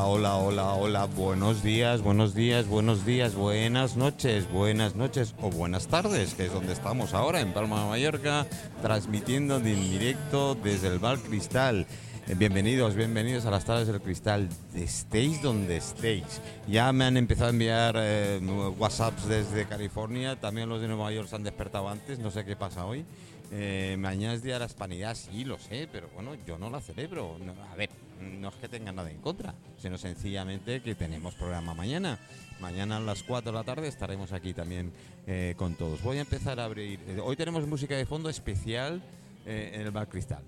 Hola, hola, hola. Buenos días, buenos días, buenos días, buenas noches, buenas noches o buenas tardes, que es donde estamos ahora en Palma de Mallorca, transmitiendo en directo desde el Bar Cristal. Eh, Bienvenidos, bienvenidos a las tardes del cristal. Estéis donde estéis. Ya me han empezado a enviar eh, WhatsApps desde California. También los de Nueva York se han despertado antes. No sé qué pasa hoy. Eh, mañana es día de la hispanidad, sí, lo sé, pero bueno, yo no la celebro. A ver, no es que tenga nada en contra, sino sencillamente que tenemos programa mañana. Mañana a las 4 de la tarde estaremos aquí también eh, con todos. Voy a empezar a abrir. eh, Hoy tenemos música de fondo especial eh, en el Bar Cristal.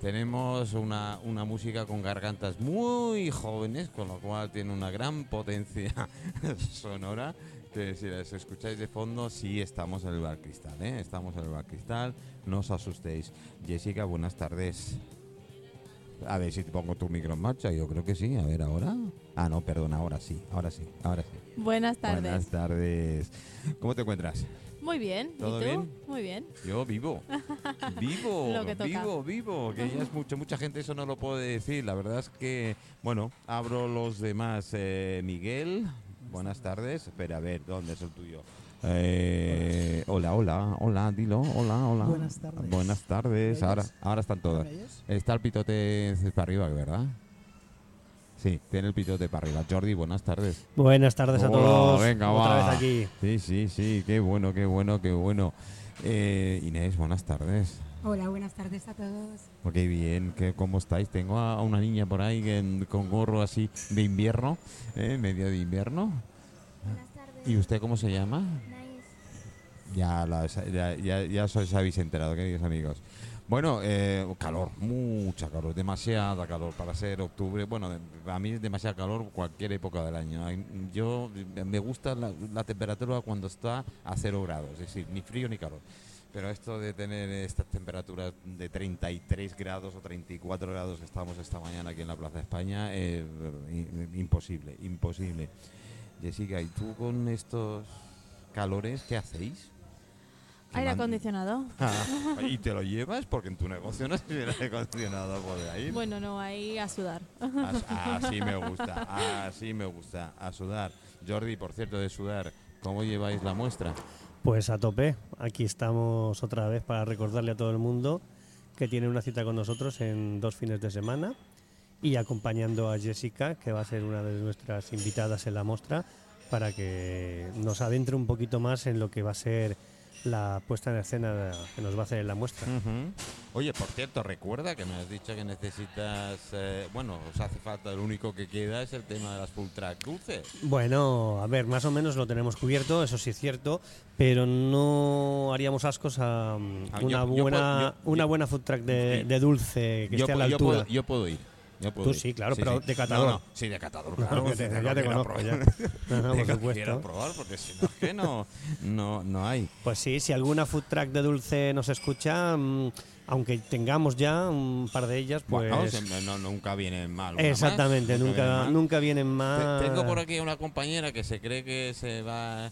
Tenemos una, una música con gargantas muy jóvenes, con lo cual tiene una gran potencia sonora. Si las escucháis de fondo, sí estamos en el Bar Cristal, ¿eh? Estamos en el Bar Cristal, no os asustéis. Jessica, buenas tardes. A ver si te pongo tu micro en marcha, yo creo que sí. A ver, ahora. Ah, no, perdón, ahora sí, ahora sí, ahora sí. Buenas tardes. Buenas tardes. ¿Cómo te encuentras? Muy bien. ¿Todo ¿Y tú? bien? Muy bien. Yo vivo, vivo, Lo que toca. vivo, vivo, que ya es mucho, mucha gente eso no lo puede decir. La verdad es que, bueno, abro los demás. Eh, Miguel, buenas tardes. Espera, a ver, ¿dónde es el tuyo? Eh, hola, hola, hola, dilo, hola, hola. Buenas tardes. Buenas tardes. ¿Me Ahora, ahora están todas. Está el pitote para arriba, ¿verdad? Sí, tiene el pitote para arriba. Jordi, buenas tardes. Buenas tardes a Hola, todos. venga, Otra va. vez aquí. Sí, sí, sí, qué bueno, qué bueno, qué bueno. Eh, Inés, buenas tardes. Hola, buenas tardes a todos. Qué bien, qué, ¿cómo estáis? Tengo a, una niña por ahí que- con gorro así de invierno, ¿eh? medio de invierno. Buenas. ¿Y usted cómo se llama? Ya, la- ya, ya, ya os habéis enterado, queridos amigos. Bueno, eh, calor, mucha calor, demasiada calor para ser octubre. Bueno, a mí es demasiada calor cualquier época del año. Yo me gusta la, temperatura cuando está a cero grados, es decir, ni frío ni calor. Pero esto de tener estas temperaturas de 33 grados o 34 grados que estamos esta mañana aquí en la Plaza de España, es imposible, imposible. Jessica, ¿y tú con estos calores qué hacéis? ¿Qué Aire man- acondicionado. Ah, ¿Y te lo llevas? Porque en tu negocio no se aire acondicionado por ahí. Bueno, no, ahí a sudar. As- Así me gusta, así me gusta, a sudar. Jordi, por cierto, de sudar, ¿cómo lleváis la muestra? Pues a tope. Aquí estamos otra vez para recordarle a todo el mundo que tiene una cita con nosotros en dos fines de semana y acompañando a Jessica, que va a ser una de nuestras invitadas en la muestra, para que nos adentre un poquito más en lo que va a ser la puesta en escena que nos va a hacer en la muestra. Oye, por cierto, recuerda que me has dicho que necesitas, eh, bueno, os hace falta, lo único que queda es el tema de las full track dulces. Bueno, a ver, más o menos lo tenemos cubierto, eso sí es cierto, pero no haríamos ascos a Ah, una, yo- yo buena, puedo- yo- una buena food track de, dulce que esté a la yo altura. puedo, yo puedo ir. Yo puedo Tú ir. sí, claro, pero de catador. No, no, sí, de catador, Claro, que te- de ya te quiero conozco, probar. ya. No, no, De por que supuesto. quiero probar, porque si no es que no, no, no hay. Pues sí, si alguna food track de dulce nos escucha, mm, aunque tengamos ya un par de ellas, pues... Bueno, siempre- no, nunca viene mal. una más, exactamente, viene nunca, mal. nunca vienen Te- más... Tengo por aquí a una compañera que se cree que se va.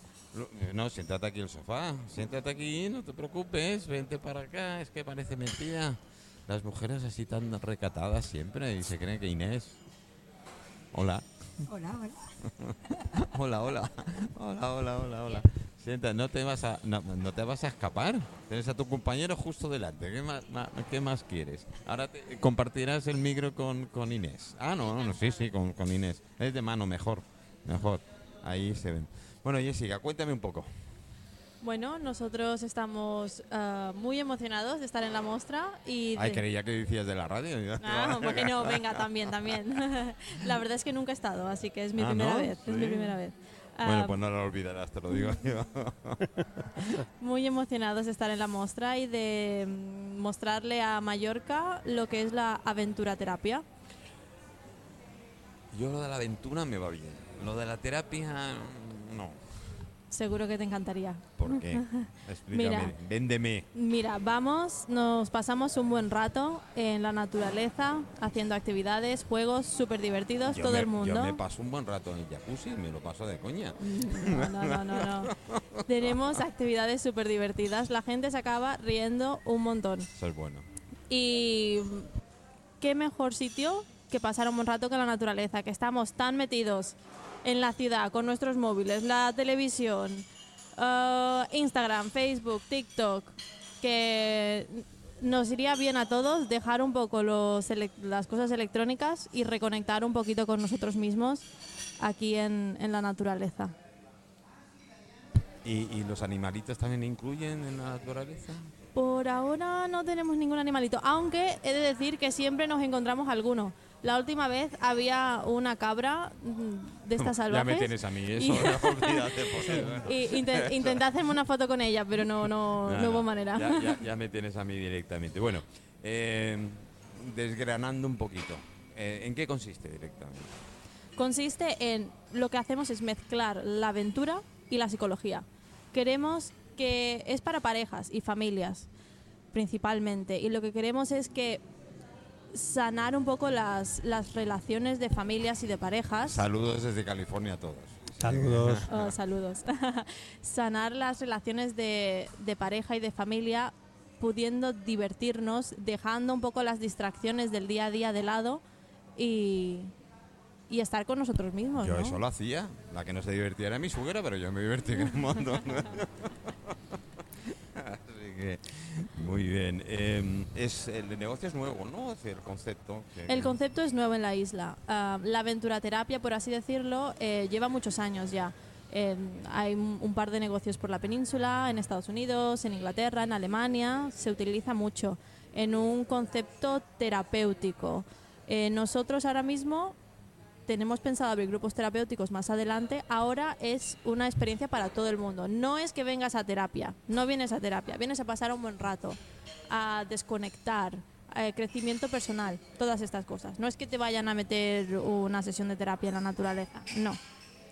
No, siéntate aquí en el sofá. Siéntate aquí, no te preocupes. Vente para acá. Es que parece mentira. Las mujeres así tan recatadas siempre y se creen que Inés. Hola. Hola, hola. Hola, hola. Hola, hola, hola, hola. Sienta, no te vas a no, no te vas a escapar. Tienes a tu compañero justo delante. ¿Qué más, ma- qué más quieres? Ahora te- compartirás el micro con, con Inés. Ah, no, no, no, sí, sí, con, con Inés. Es de mano, mejor. Mejor. Ahí se ven. Bueno, Jessica, cuéntame un poco. Bueno, nosotros estamos ah, muy emocionados de estar en la muestra y... Ay, creía que decías de la radio. Ah, bueno, venga, también, también. la verdad es que nunca he estado, así que es mi Ah, primera ¿no? vez. Es mi primera vez. Bueno, Ah, pues no lo olvidarás, te lo digo yo. Muy emocionados de estar en la muestra y de mm, mostrarle a Mallorca lo que es la aventura terapia. Yo lo de la aventura me va bien. Lo de la terapia, no. Seguro que te encantaría. ¿Por qué? Explícame. Mira. Véndeme. Mira, vamos, nos pasamos un buen rato en la naturaleza, haciendo actividades, juegos súper divertidos, Yo todo me- el mundo. Yo me paso un buen rato en el jacuzzi, me lo paso de coña. No, no, no, no, no. Tenemos actividades súper divertidas. La gente se acaba riendo un montón. Eso es bueno. Y qué mejor sitio que pasar un buen rato con la naturaleza, que estamos tan metidos en la ciudad con nuestros móviles, la televisión, eh, Instagram, Facebook, TikTok, que nos iría bien a todos dejar un poco los las cosas electrónicas y reconectar un poquito con nosotros mismos aquí en, en la naturaleza. ¿Y, y los animalitos también incluyen en la naturaleza? Por ahora no tenemos ningún animalito, aunque he de decir que siempre nos encontramos alguno. La última vez había una cabra mm, de estas Ya salvajes. me tienes a mí, eso. Y-. Y inte- intenté hacerme una foto con ella, pero no, no, no, hubo manera. Ya, ya- ya me tienes a mí directamente. Bueno, eh, desgranando un poquito. eh, ¿En qué consiste directamente? Consiste en lo que hacemos es mezclar la aventura y la psicología. Queremos que es para parejas y familias principalmente y lo que queremos es que sanar un poco las, las relaciones de familias y de parejas. Saludos desde California a todos. Saludos. Oh, saludos. Sanar las relaciones de, de pareja y de familia, pudiendo divertirnos, dejando un poco las distracciones del día a día de lado y, y estar con nosotros mismos. Yo ¿no? eso lo hacía. La que no se divertía era mi suegra, pero yo me divertí en un montón. Que, muy bien. Eh, es, el negocio es nuevo, ¿no? Es el concepto. que- El concepto es nuevo en la isla. Ah, la aventuraterapia, por así decirlo, eh, lleva muchos años ya. Eh, hay un un par de negocios por la península, en Estados Unidos, en Inglaterra, en Alemania. Se utiliza mucho en un concepto terapéutico. Eh, nosotros ahora mismo tenemos pensado abrir grupos terapéuticos más adelante. Ahora es una experiencia para todo el mundo. No es que vengas a terapia, no vienes a terapia, vienes a pasar un buen rato, a desconectar, eh, crecimiento personal, todas estas cosas. No es que te vayan a meter una sesión de terapia en la naturaleza, no.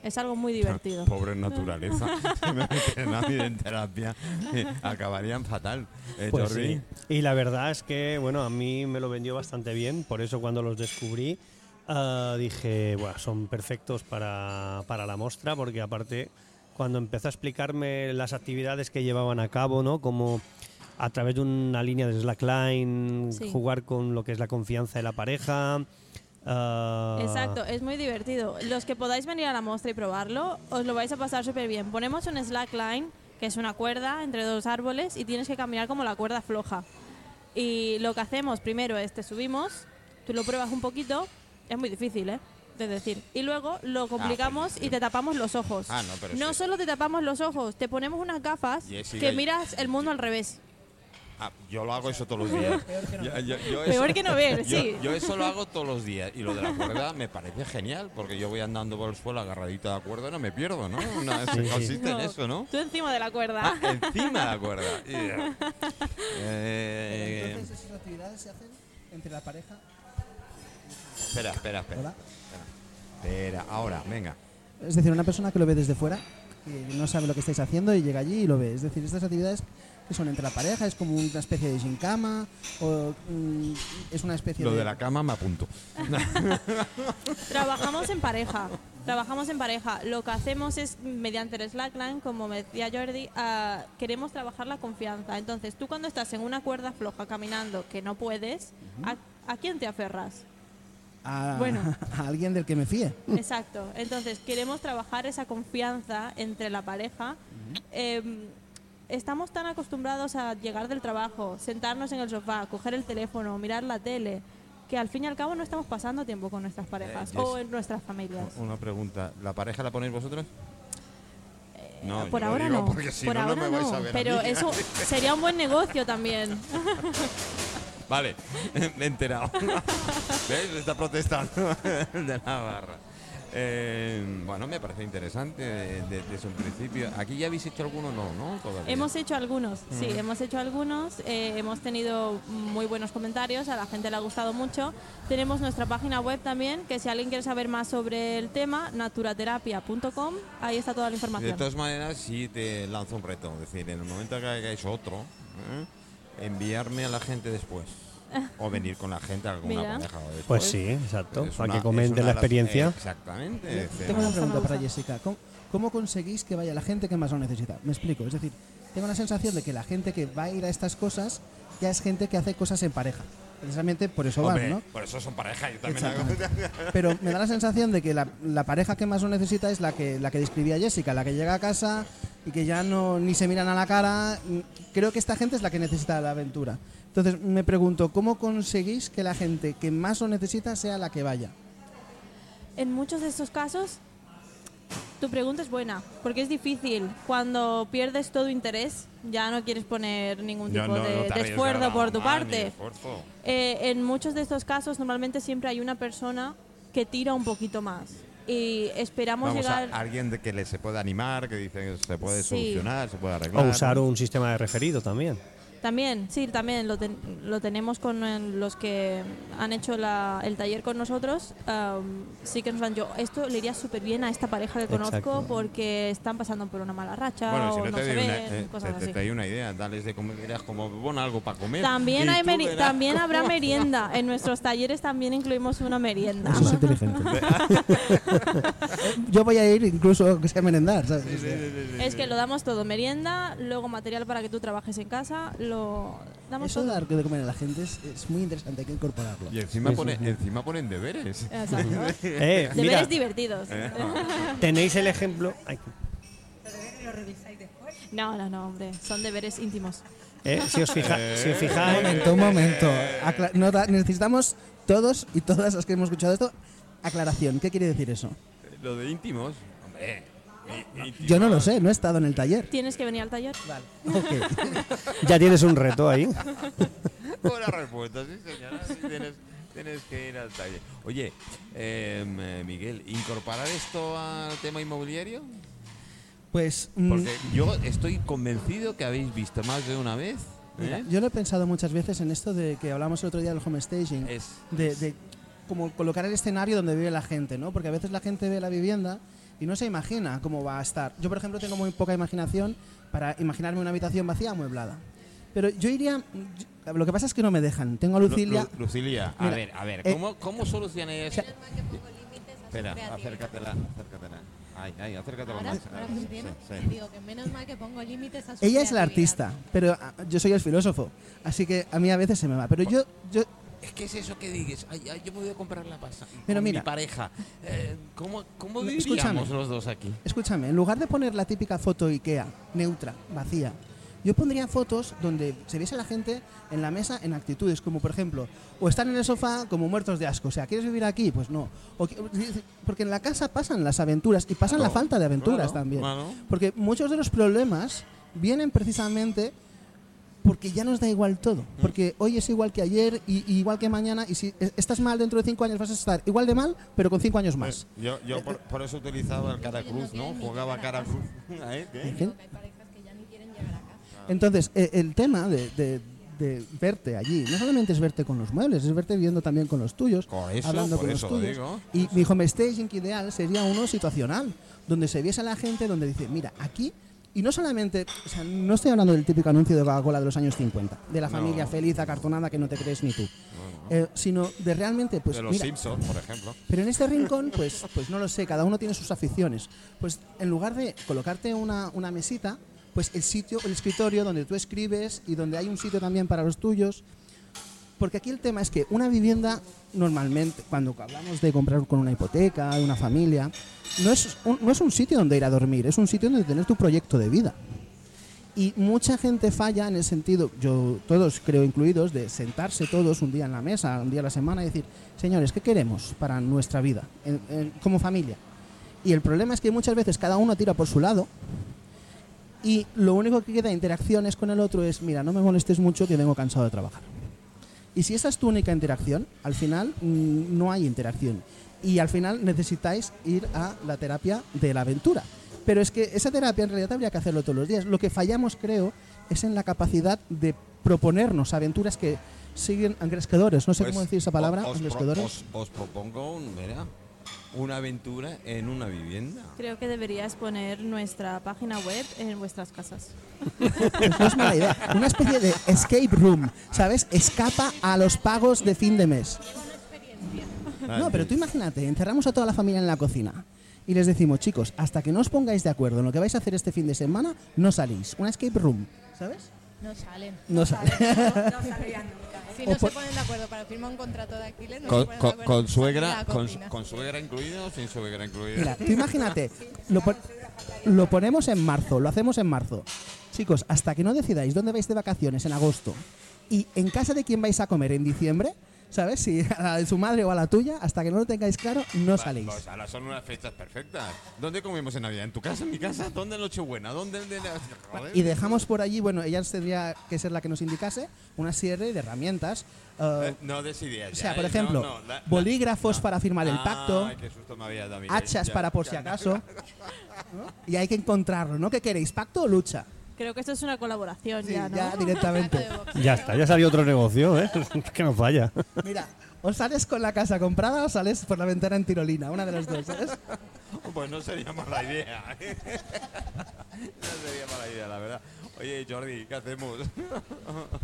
Es algo muy divertido. Pobre naturaleza. si me meten a mí en terapia, eh, acabarían fatal. Eh, Pues sí. Y la verdad es que, bueno, a mí me lo vendió bastante bien, por eso cuando los descubrí ah, dije, bueno, son perfectos para, para la muestra, porque aparte, cuando empezó a explicarme las actividades que llevaban a cabo, ¿no? Como a través de una línea de slackline, Sí. jugar con lo que es la confianza de la pareja. ah, Exacto, es muy divertido. Los que podáis venir a la muestra y probarlo, os lo vais a pasar súper bien. Ponemos un slackline, que es una cuerda entre dos árboles, y tienes que caminar como la cuerda floja. Y lo que hacemos primero es te subimos, tú lo pruebas un poquito, es muy difícil, ¿eh? De decir. Y luego lo complicamos pues, y te tapamos los ojos. Ah, no, pero no sí. solo te tapamos los ojos, te ponemos unas gafas Jessica, que miras el mundo al revés. Ah, yo lo hago eso todos los días. Yo- yo- yo Peor eso- que no ver, sí. Yo eso lo hago todos los días. Y lo de la cuerda me parece genial, porque yo voy andando por el suelo agarradito a la cuerda y no me pierdo, ¿no? Una, Sí, sí. consiste en No, eso, ¿no? Tú encima de la cuerda. Ah, encima de la cuerda. Yeah. Eh, Entonces, ¿esas actividades se hacen entre la pareja? Espera, espera, espera. Hola. Espera, ahora, venga. Es decir, una persona que lo ve desde fuera, que no sabe lo que estáis haciendo y llega allí y lo ve. Es decir, estas actividades que son entre la pareja, es como una especie de gincama o mm, es una especie Lo de... de la cama me apunto. Trabajamos en pareja. Trabajamos en pareja. Lo que hacemos es, mediante el slackline, como me decía Jordi, ah, queremos trabajar la confianza. Entonces, tú cuando estás en una cuerda floja caminando que no puedes, ¿a, a quién te aferras? A, Bueno. a alguien del que me fíe. Exacto. Entonces, queremos trabajar esa confianza entre la pareja. Em, estamos tan acostumbrados a llegar del trabajo, sentarnos en el sofá, coger el teléfono, mirar la tele, que al fin y al cabo no estamos pasando tiempo con nuestras parejas Eh, o Jess- en nuestras familias. Una pregunta. ¿La pareja la ponéis vosotros? No, por ahora digo no. si por no, no ahora me vais no. a ver a pero eso sería un buen negocio también. Vale, me he enterado. ¿Ves? Está protestando de la barra. Eh, bueno, me parece interesante de- de- desde un principio. ¿Aquí ya habéis hecho alguno? No, ¿no? Todavía. hemos hecho algunos, sí, hemos hecho algunos. eh, hemos tenido muy buenos comentarios, a la gente le ha gustado mucho. Tenemos nuestra página web también, que si alguien quiere saber más sobre el tema, naturaterapia.com, ahí está toda la De información. todas maneras, sí te lanzo un reto. Es decir, en el momento que hagáis otro, ¿eh? Enviarme a la gente después. O venir con la gente a alguna Mira. pareja. o después. Pues sí, exacto. Es Para una- que es comenten una la experiencia. Exactamente. Es Tengo una pregunta para. Jessica. ¿Cómo, cómo conseguís que vaya la gente que más lo necesita? Me explico. Es decir, tengo la sensación de que la gente que va a ir a estas cosas ya es gente que hace cosas en pareja. precisamente por eso Hombre, van, ¿no? Por eso son pareja. Yo también hago. Exactamente. Pero me da la sensación de que la, la pareja que más lo necesita es la que, la que describía Jessica, la que llega a casa y que ya no ni se miran a la cara. Creo que esta gente es la que necesita la aventura. Entonces me pregunto, ¿cómo conseguís que la gente que más lo necesita sea la que vaya? En muchos de estos casos, tu pregunta es buena, porque es difícil. Cuando pierdes todo interés, ya no quieres poner ningún tipo no- de, no esfuerzo por tu parte. Eh, en muchos de estos casos, normalmente siempre hay una persona que tira un poquito más. Y esperamos Vamos a llegar. alguien de que le se puede animar, que dice que se puede Sí. solucionar, se puede arreglar. O usar un sistema de referido también. También, sí, también lo, ten- lo tenemos con los que han hecho la- el taller con nosotros. am, sí que nos han dicho, esto le iría súper bien a esta pareja que conozco Exacto. porque están pasando por una mala racha Bueno, si o no, no, te se doy una, ven, eh, cosas te, te así. doy una idea, dales de comer, dirás como, bueno, algo para comer. También, hay meri- también habrá merienda. En nuestros talleres también incluimos una merienda. Eso es inteligente. Yo voy a ir incluso que sea merendar, ¿sabes? Es que lo damos todo, merienda, luego material para que tú trabajes en casa, lo damos Eso de todo. dar de comer a la gente es, es muy interesante, hay que incorporarlo. Y encima, Sí, pone, sí, encima ponen deberes. Exacto. Eh, Deberes mira, divertidos. tenéis el ejemplo. ay, No, no, no, hombre, son deberes íntimos. eh, si os fija- si os Un fijáis. momento, un momento. Acla- no da- necesitamos todos y todas las que hemos escuchado esto aclaración. ¿Qué quiere decir eso? Lo de íntimos, hombre. Yo no lo sé, no he estado en el taller. ¿Tienes que venir al taller? Ok. Ya tienes un reto ahí. Buena respuesta, sí, señora. sí, tienes, tienes que ir al taller. Oye, em, eh, Miguel, ¿incorporar esto al tema inmobiliario? Pues mm, Porque yo estoy convencido que habéis visto más de una vez. mira, ¿eh? yo lo he pensado muchas veces en esto de que hablamos el otro día del home staging, Es, de, de como colocar el escenario donde vive la gente, ¿no? Porque a veces la gente ve la vivienda y no se imagina cómo va a estar. Yo, por ejemplo, tengo muy poca imaginación para imaginarme una habitación vacía amueblada. Pero yo iría... lo que pasa es que no me dejan. Tengo a Lu- Lucilia... Lu- Lucilia, a Mira, ver, a ver, eh, ¿cómo, cómo solucionáis eso? sea- Espera, acércatela, acércatela. Ay, ay, acércatela Ahora, más. ahora bien, sí, sí. digo que menos mal que pongo límites a su Ella es la artista, pero ah, yo soy el filósofo. Así que a mí a veces se me va. Pero yo, yo Es que es eso que digas, ay, ay, yo me voy a comprar la pasta Pero con mira. mi pareja. Eh, ¿Cómo, cómo viviríamos los dos aquí? Escúchame, en lugar de poner la típica foto IKEA, neutra, vacía, yo pondría fotos donde se viese la gente en la mesa en actitudes, como por ejemplo, o están en el sofá como muertos de asco. O sea, ¿quieres vivir aquí? Pues no. O porque en la casa pasan las aventuras y pasan la falta de aventuras claro, también. claro. Porque muchos de los problemas vienen precisamente porque ya nos da igual todo. Mm. Porque hoy es igual que ayer y, y igual que mañana. Y si estás mal dentro de cinco años vas a estar igual de mal, pero con cinco años más. Eh, Yo, yo por, por eso utilizaba el cara cruz, ¿no? Jugaba cara cruz. ¿Eh? Entonces, eh, el tema de, de- de verte allí, no solamente es verte con los muebles, es verte viviendo también con los tuyos, Por eso, hablando con los lo tuyos. digo. Y mi home staging ideal sería uno situacional, donde se viese a la gente, donde dice, mira, aquí, y no solamente, o sea, no estoy hablando del típico anuncio de Coca-Cola de los años 50, de la No. familia feliz, acartonada, que no te crees ni tú, Eh, sino de realmente, pues de los mira, Simpsons, por ejemplo. pero en este rincón, pues, pues no lo sé, cada uno tiene sus aficiones. Pues en lugar de colocarte una, una mesita, pues el sitio, el escritorio donde tú escribes y donde hay un sitio también para los tuyos. Porque aquí el tema es que una vivienda, normalmente, cuando hablamos de comprar con una hipoteca, una familia, no es, un, no es un sitio donde ir a dormir, es un sitio donde tener tu proyecto de vida. Y mucha gente falla en el sentido, yo todos creo incluidos, de sentarse todos un día en la mesa, un día a la semana y decir, señores, ¿qué queremos para nuestra vida como familia? Y el problema es que muchas veces cada uno tira por su lado y lo único que queda de interacciones con el otro es, mira, no me molestes mucho que vengo cansado de trabajar. Y si esa es tu única interacción, al final mm, no hay interacción. Y al final necesitáis ir a la terapia de la aventura. Pero es que esa terapia en realidad habría que hacerlo todos los días. Lo que fallamos, creo, es en la capacidad de proponernos aventuras que siguen engresquedores. No sé Pues, cómo decir esa palabra, os, os- os propongo un, mira, una aventura en una vivienda. Creo que deberías poner nuestra página web en vuestras casas. No es mala idea. Una especie de escape room, ¿sabes? Escapa a los pagos de fin de mes. No, pero tú imagínate, encerramos a toda la familia en la cocina y les decimos, chicos, hasta que no os pongáis de acuerdo en lo que vais a hacer este fin de semana, no salís. Una escape room, ¿sabes? No salen. No sale. No nunca. Si no por- se ponen de acuerdo para firmar un contrato de alquiler, no Con, se ponen de con- acuerdo suegra, con, suegra incluida o sin suegra incluida. Mira, tú imagínate, lo, pon- lo ponemos en marzo, lo hacemos en marzo. Chicos, hasta que no decidáis dónde vais de vacaciones en agosto y en casa de quién vais a comer en diciembre, ¿sabes? Si a la de su madre o a la tuya, hasta que no lo tengáis claro, no Va, saléis. Pues ahora son unas fechas perfectas. ¿Dónde comemos en Navidad? ¿En tu casa? ¿En mi casa? ¿Dónde en Nochebuena? ¿Dónde? en- Joder. Y dejamos por allí, bueno, ella tendría que ser la que nos indicase una serie de herramientas. Eh, no des ideas. o sea, por eh, ejemplo, no, no, la- la- bolígrafos para firmar el Ay, pacto, qué susto me había dado hachas Ya, para por ya. si acaso. ¿no? Y hay que encontrarlo, ¿no? ¿Qué queréis? ¿Pacto o lucha? Creo que esto es una colaboración Sí, ya, ¿no? ya directamente. Ya está, ya salió otro negocio, ¿eh? que no falla. Mira, o sales con la casa comprada o sales por la ventana en tirolina, una de las dos, ¿sabes? Pues no sería mala idea. no sería mala idea, la verdad. Oye, Jordi, ¿qué hacemos?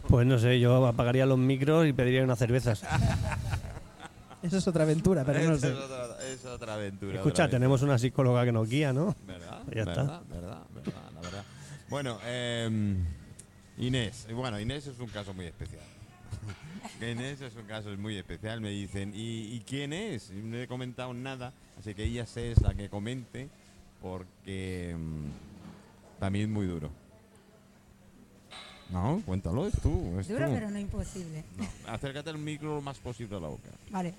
Pues no sé, yo apagaría los micros y pediría unas cervezas. Eso es otra aventura, pero no es, sé. otra, es otra aventura. Escucha, otra tenemos una psicóloga que nos guía, ¿no? ¿Verdad? Ya está. ¿Verdad? ¿Verdad? Bueno, eh, Inés. Bueno, Inés es un caso muy especial. Inés es un caso muy especial. Me dicen, ¿y, y quién es? Y No he comentado nada, así que ella sé es la que comente, porque mm, también es muy duro. No, cuéntalo, es tú. Es Duro, tú. pero no imposible. No, acércate el micro lo más posible a la boca. Vale.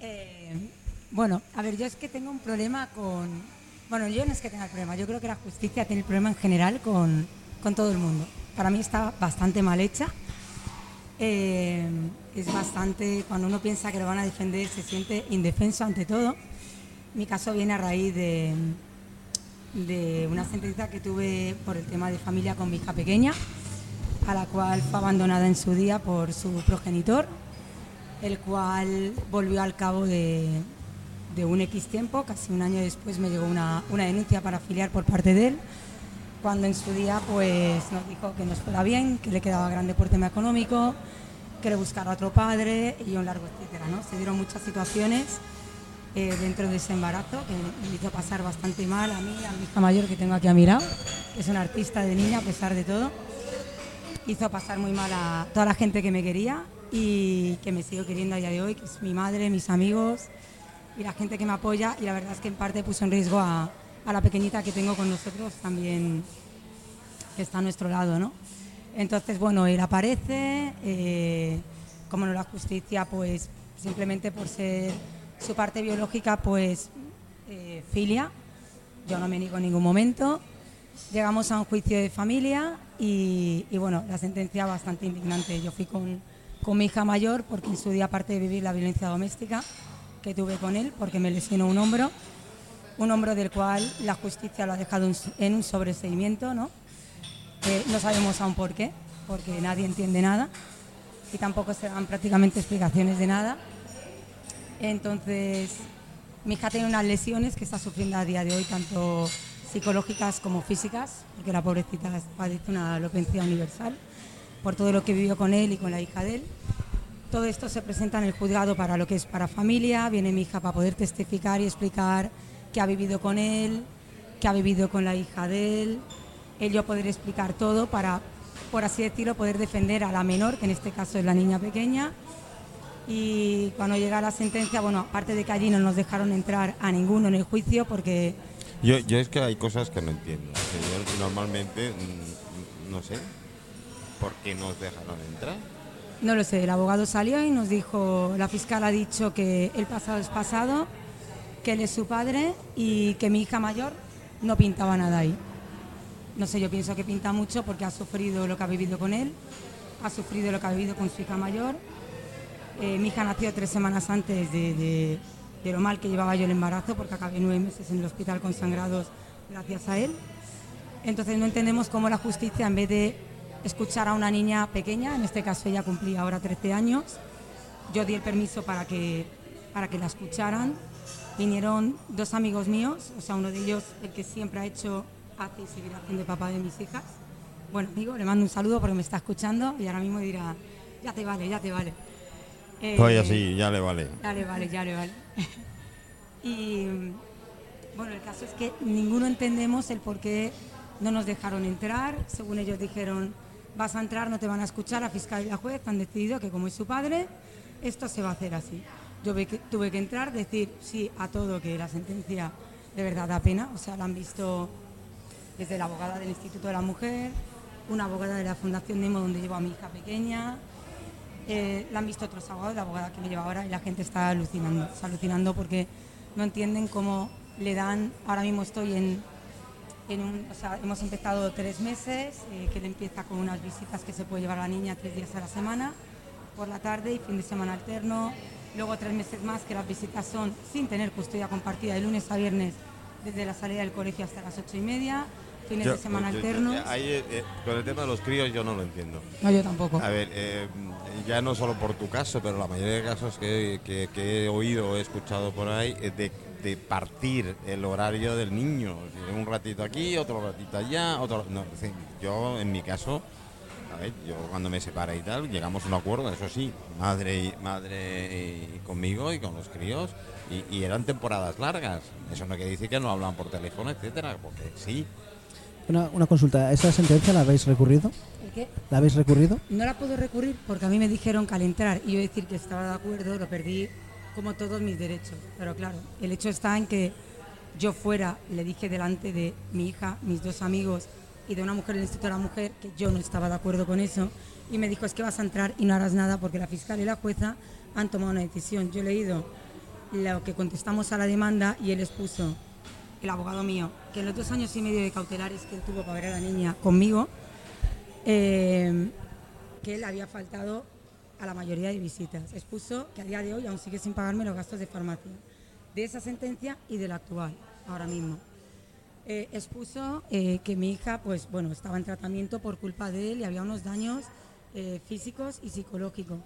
Eh, bueno, a ver, yo es que tengo un problema con... Bueno, yo no es que tenga el problema, yo creo que la justicia tiene el problema en general con, con todo el mundo. Para mí está bastante mal hecha. Eh, es bastante, cuando uno piensa que lo van a defender, se siente indefenso ante todo. Mi caso viene a raíz de, de una sentencia que tuve por el tema de familia con mi hija pequeña, a la cual fue abandonada en su día por su progenitor, el cual volvió al cabo de, de un X tiempo, casi un año después me llegó una, una denuncia para afiliar por parte de él, cuando en su día pues nos dijo que nos fuera bien, que le quedaba grande por tema económico, que le buscara otro padre y un largo etcétera, ¿no? Se dieron muchas situaciones eh, dentro de ese embarazo que me hizo pasar bastante mal a mí, a mi hija mayor que tengo aquí a mi que es una artista de niña a pesar de todo. Hizo pasar muy mal a toda la gente que me quería y que me sigo queriendo a día de hoy, que es mi madre, mis amigos y la gente que me apoya y la verdad es que en parte puso en riesgo a, la pequeñita que tengo con nosotros también que está a nuestro lado, ¿no? Entonces, bueno, él aparece, eh, como no la justicia, pues simplemente por ser su parte biológica, pues eh, filia, yo no me niego en ningún momento. Llegamos a un juicio de familia y, y, bueno, la sentencia bastante indignante. Yo fui con, con mi hija mayor porque en su día, aparte de vivir la violencia doméstica que tuve con él, porque me lesionó un hombro, un hombro del cual la justicia lo ha dejado en- un sobreseimiento, ¿no? No sabemos aún por qué, porque nadie entiende nada y tampoco se dan prácticamente explicaciones de nada. Entonces, mi hija tiene unas lesiones que está sufriendo a día de hoy, tanto psicológicas como físicas, porque la pobrecita padece una alopecia universal por todo lo que vivió con él y con la hija de él. Todo esto se presenta en el juzgado para lo que es para familia. Viene mi hija para poder testificar y explicar qué ha vivido con él, qué ha vivido con la hija de él. Él yo poder explicar todo para, por así decirlo, poder defender a la menor, que en este caso es la niña pequeña. Y cuando llega la sentencia, bueno, aparte de que allí no nos dejaron entrar a ninguno en el juicio porque Yo, yo es que hay cosas que no entiendo. Yo normalmente, mm, no sé, ¿por qué nos dejaron entrar? No lo sé, el abogado salió y nos dijo, la fiscal ha dicho que el pasado es pasado, que él es su padre y que mi hija mayor no pintaba nada ahí. No sé, yo pienso que pinta mucho porque ha sufrido lo que ha vivido con él, ha sufrido lo que ha vivido con su hija mayor. Eh, mi hija nació tres semanas antes de, de- lo mal que llevaba yo el embarazo porque acabé nueve meses en el hospital con sangrados gracias a él. Entonces no entendemos cómo la justicia, en vez de escuchar a una niña pequeña, en este caso ella cumplía ahora 13 años, yo di el permiso para que, para que la escucharan. Vinieron dos amigos míos, o sea, uno de ellos, el que siempre ha hecho, hace y seguirá haciendo de papá de mis hijas. Bueno, amigo, le mando un saludo porque me está escuchando y ahora mismo dirá, ya te vale, ya te vale. Eh, Pues así, ya le vale. ya le vale, ya le vale. y bueno, el caso es que ninguno entendemos el por qué no nos dejaron entrar. Según ellos dijeron vas a entrar, no te van a escuchar, la fiscal y la juez han decidido que como es su padre, esto se va a hacer así. Yo tuve que entrar, decir sí a todo, que la sentencia de verdad da pena, o sea, la han visto desde la abogada del Instituto de la Mujer, una abogada de la Fundación Nemo donde llevo a mi hija pequeña, eh, la han visto otros abogados, la abogada que me lleva ahora, y la gente está alucinando, está alucinando porque no entienden cómo le dan, ahora mismo estoy en, en un, o sea, hemos empezado tres meses, eh, que él empieza con unas visitas que se puede llevar a la niña tres días a la semana, por la tarde y fin de semana alterno, luego tres meses más que las visitas son sin tener custodia compartida de lunes a viernes desde la salida del colegio hasta las ocho y media, fines de semana yo- yo- alternos. ahí, eh, con el tema de los críos yo no lo entiendo. No, yo tampoco. A ver, eh, ya no solo por tu caso, pero la mayoría de casos que, que- que he oído o he escuchado por ahí, es de, de partir el horario del niño. Decir, Un ratito aquí, otro ratito allá, otro... No, yo, en mi caso, a ver, yo cuando me separé y tal, llegamos a un acuerdo, eso sí, madre y, madre y conmigo y con los críos, y, y eran temporadas largas. Eso no quiere decir que no hablan por teléfono, etcétera, porque sí. Una, una consulta, ¿esa sentencia la habéis recurrido? ¿El qué? ¿La habéis recurrido? No la puedo recurrir porque a mí me dijeron que al entrar y yo decir que estaba de acuerdo, lo perdí como todos mis derechos. Pero claro, el hecho está en que yo fuera, le dije delante de mi hija, mis dos amigos y de una mujer del Instituto de la Mujer que yo no estaba de acuerdo con eso y me dijo es que vas a entrar y no harás nada porque la fiscal y la jueza han tomado una decisión. Yo he leído lo que contestamos a la demanda y él expuso, el abogado mío, que en los dos años y medio de cautelares que tuvo para ver a la niña conmigo, eh, que él había faltado a la mayoría de visitas. Expuso que a día de hoy aún sigue sin pagarme los gastos de farmacia, de esa sentencia y de la actual, ahora mismo. Eh, expuso eh, que mi hija, pues bueno, estaba en tratamiento por culpa de él y había unos daños eh, físicos y psicológicos.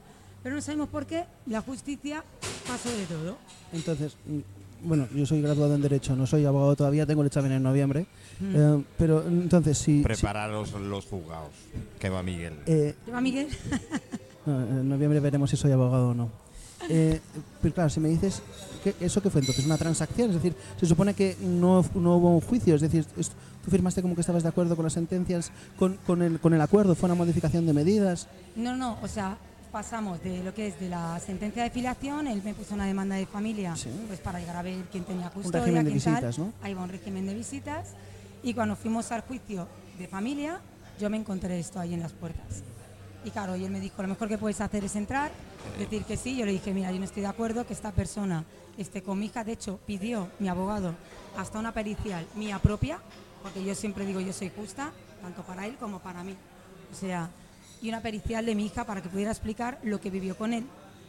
Pero no sabemos por qué la justicia pasó de todo. Entonces, mm, bueno, yo soy graduado en Derecho, no soy abogado todavía, tengo el examen en noviembre. Eh, pero entonces, si. Preparar los, los juzgados, que va Miguel. si- eh, ¿Lleva Miguel? no, en noviembre veremos si soy abogado o no. Eh, pero claro, si me dices, que ¿eso qué fue entonces? ¿Una transacción? Es decir, se supone que no, no hubo un juicio, es decir, es- tú firmaste como que estabas de acuerdo con las sentencias, con, con, el, con el acuerdo, fue una modificación de medidas. No, no, o sea, pasamos de lo que es de la sentencia de filiación, él me puso una demanda de familia, Sí. pues para llegar a ver quién tenía custodia, régimen de quién tal. visitas, ¿no? Ahí va un régimen de visitas. Y cuando fuimos al juicio de familia, yo me encontré esto ahí en las puertas. Y claro, y él me dijo, lo mejor que puedes hacer es entrar, decir que sí. Yo le dije, mira, yo no estoy de acuerdo que esta persona esté con mi hija. De hecho, pidió mi abogado hasta una pericial mía propia, porque yo siempre digo, yo soy justa, tanto para él como para mí. O sea, y una pericial de mi hija para que pudiera explicar lo que vivió con él,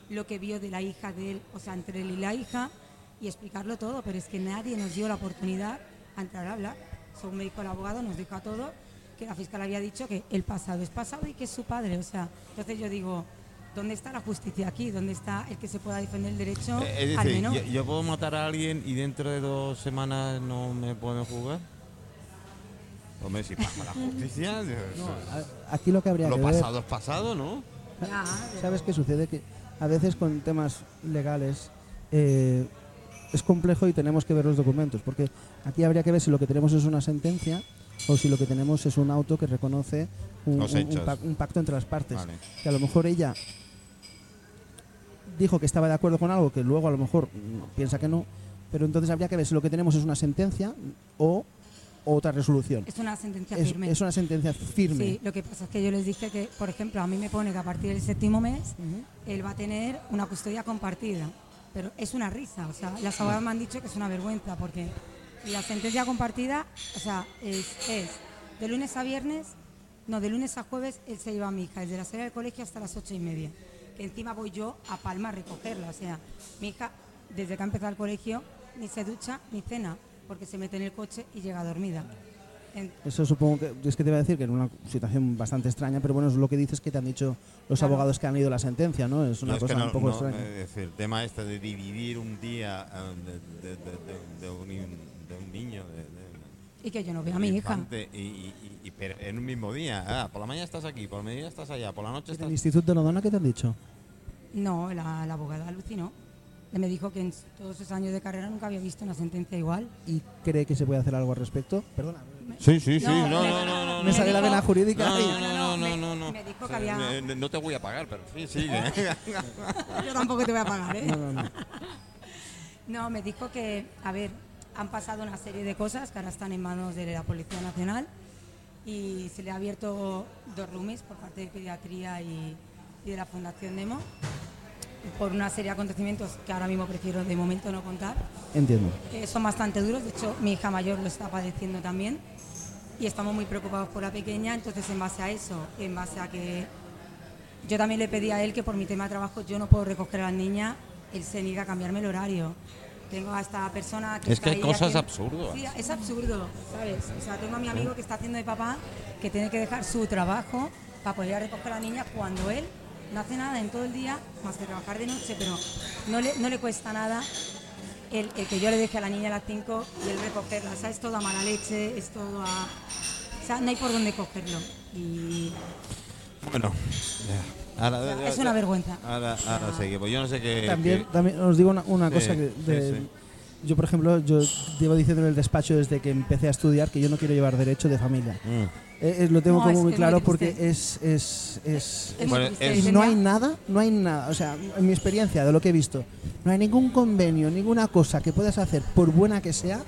lo que vio de la hija de él, o sea, entre él y la hija, y explicarlo todo. Pero es que nadie nos dio la oportunidad a entrar a hablar. Según me dijo el abogado, nos dijo a todos que la fiscal había dicho que el pasado es pasado y que es su padre. O sea, entonces yo digo, ¿dónde está la justicia aquí? ¿Dónde está el que se pueda defender el derecho Eh, es al decir, menor? yo, yo puedo matar a alguien y dentro de dos semanas no me pueden jugar? Hombre, si pasa la justicia, A- Aquí lo que habría lo que ver, pasado es pasado, ¿no? Ya, ¿sabes qué sucede? Que a veces con temas legales eh, es complejo y tenemos que ver los documentos, porque aquí habría que ver si lo que tenemos es una sentencia o si lo que tenemos es un auto que reconoce un, pacto entre las partes. Vale. Que a lo mejor ella dijo que estaba de acuerdo con algo que luego a lo mejor piensa que no, pero entonces habría que ver si lo que tenemos es una sentencia o otra resolución. es una sentencia Es, firme. es una sentencia firme. Sí, lo que pasa es que yo les dije que, por ejemplo, a mí me pone que a partir del séptimo mes él va a tener una custodia compartida. Pero es una risa, o sea, las abogadas me han dicho que es una vergüenza porque la sentencia compartida, o sea, es, es de lunes a viernes, no, de lunes a jueves él se lleva a mi hija desde la salida del colegio hasta las ocho y media. Que encima voy yo a Palma a recogerla, o sea, mi hija desde que ha empezado el colegio ni se ducha ni cena porque se mete en el coche y llega dormida. Eso supongo que es que te iba a decir que en una situación bastante extraña, pero bueno, es lo que dices que te han dicho los Claro. abogados que han leído la sentencia, ¿no? Es una Yo es que cosa no- un poco no, extraña. es decir, el tema este de dividir un día eh, de, de- de- de- de un, de un niño, de, de- y que yo no veo a mi hija. y, y- y- y- pero en un mismo día. Ah, por la mañana estás aquí, por la mediodía estás allá, por la noche ¿En estás... el Instituto de la Dona qué te han dicho? No, la, la abogada alucinó. Me dijo que en todos sus años de carrera nunca había visto una sentencia igual. ¿Y cree que se puede hacer algo al respecto? Perdona. Sí, sí, sí. No, No, me- no, no, no. Me sale la vena jurídica No, no, no, no, no, Me- no, no. me dijo que había- eh, No te voy a pagar, pero sí, sí. ¿eh? Yo tampoco te voy a pagar, ¿eh? No, no, no. No, me dijo que, a ver, han pasado una serie de cosas que ahora están en manos de la Policía Nacional y se le ha abierto dos roomies por parte de pediatría y, y de la Fundación Nemo por una serie de acontecimientos que ahora mismo prefiero de momento no contar. Entiendo. Eh, son bastante duros, de hecho mi hija mayor lo está padeciendo también y estamos muy preocupados por la pequeña, entonces en base a eso, en base a que yo también le pedí a él que por mi tema de trabajo yo no puedo recoger a la niña, él se niega a cambiarme el horario. Tengo a esta persona que Es que está hay ahí cosas haciendo- absurdas. Sí, es absurdo, ¿sabes? O sea, tengo a mi amigo que está haciendo de papá que tiene que dejar su trabajo para poder ir a recoger a la niña cuando él no hace nada en todo el día más que trabajar de noche, pero no le, no le cuesta nada el, el que yo le deje a la niña a las 5 y él recogerla. O sea, es todo a mala leche, es todo a... O sea, no hay por dónde cogerlo. Y Bueno, ya. Ahora- O sea, ya- es una ya- vergüenza. Ahora, ahora seguimos. Yo no sé qué. También, qué- también os digo una, una Sí, cosa que sí, de- sí. yo por ejemplo yo llevo diciendo en el despacho desde que empecé a estudiar que yo no quiero llevar derecho de familia Mm. Eh, eh, lo tengo No, como muy claro porque es es, es, es Bueno, es- y no hay nada no hay nada o sea en mi experiencia de lo que he visto no hay ningún convenio ninguna cosa que puedas hacer por buena que sea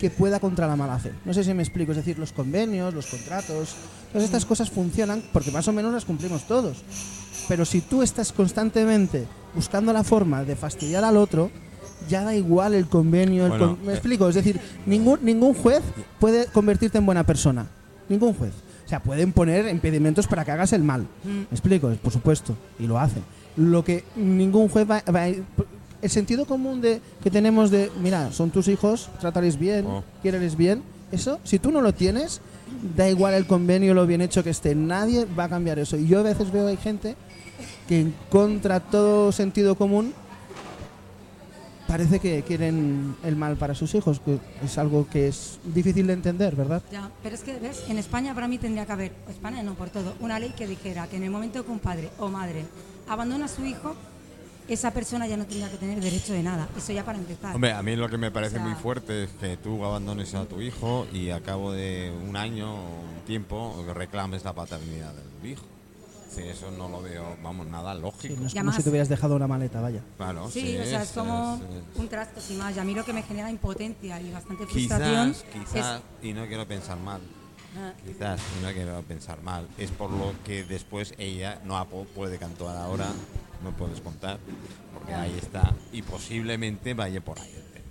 que pueda contra la mala fe no sé si me explico es decir los convenios los contratos todas estas cosas funcionan porque más o menos las cumplimos todos pero si tú estás constantemente buscando la forma de fastidiar al otro, ya da igual el convenio. el Bueno, con- ¿Me eh. explico? Es decir, ningún, ningún juez puede convertirte en buena persona. Ningún juez. O sea, pueden poner impedimentos para que hagas el mal. ¿Me explico? Por supuesto. Y lo hacen. Lo que ningún juez va, va El sentido común de, que tenemos de, mira, son tus hijos, trátales bien, Oh. quiéreles bien. Eso, si tú no lo tienes, da igual el convenio, lo bien hecho que esté. Nadie va a cambiar eso. Y yo a veces veo hay gente que en contra todo sentido común parece que quieren el mal para sus hijos, que es algo que es difícil de entender, ¿verdad? Ya, pero es que, ¿ves? En España para mí tendría que haber, España no por todo, una ley que dijera que en el momento que un padre o madre abandona a su hijo, esa persona ya no tendría que tener derecho de nada. Eso ya para empezar. Hombre, a mí lo que me parece O sea- muy fuerte es que tú abandones a tu hijo y a cabo de un año o un tiempo reclames la paternidad del hijo. Sí, eso no lo veo, vamos, nada Sí, lógico. no es como si te hubieras dejado una maleta, vaya. Claro, sí, o sea, es como un trasto sin más. Y a mí lo que me genera impotencia y bastante frustración Quizás, quizás, y no quiero pensar mal. Ah, quizás, y no quiero pensar mal, es por lo que después ella no puede cantar ahora, no puedes contar, porque ahí está, y posiblemente vaya por ahí el tema.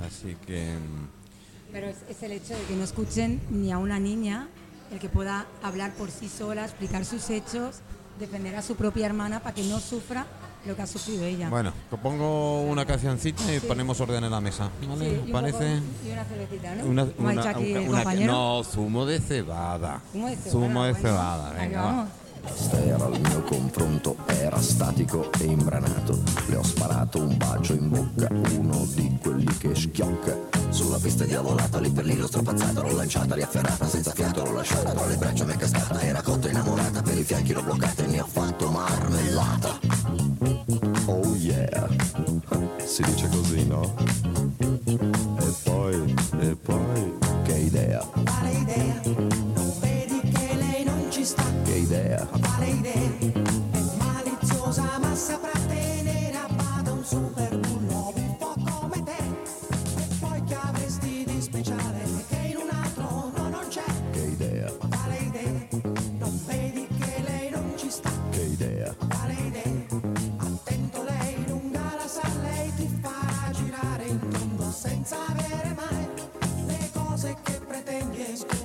Ah, Así que... mm, Pero es, es el hecho de que no escuchen ni a una niña el que pueda hablar por sí sola, explicar sus hechos, defender a su propia hermana para que no sufra lo que ha sufrido ella. Bueno, te pongo una cancioncita y ponemos orden en la mesa. ¿Vale? Sí, y ¿Os un parece? poco- y una cervecita, ¿no? Una, una- no, zumo de cebada. Zumo de cebada, Zumo de bueno. cebada, venga, va. vamos. Era il mio confronto, era statico e imbranato. Le ho sparato un bacio in bocca, uno di quelli che schiocca. Sulla pista diavolata, lì per lì l'ho strapazzata, l'ho lanciata, riafferrata, senza fiato l'ho lasciata, tra le braccia mi è cascata, era cotta innamorata, per i fianchi l'ho bloccata e ne ho fatto marmellata. Oh yeah, si dice così, no? E poi, e poi, che idea, Quale idea? Sta? che idea. Quale idea? È maliziosa ma saprà tenere a bada un super bullo un po' come te. E poi che avresti di speciale che in un altro no non c'è? Che idea, Quale idea? Non vedi che lei non ci sta? che idea. Quale idea? Attento lei lunga la sa, lei ti farà girare in tondo senza avere mai le cose che pretendi e scusa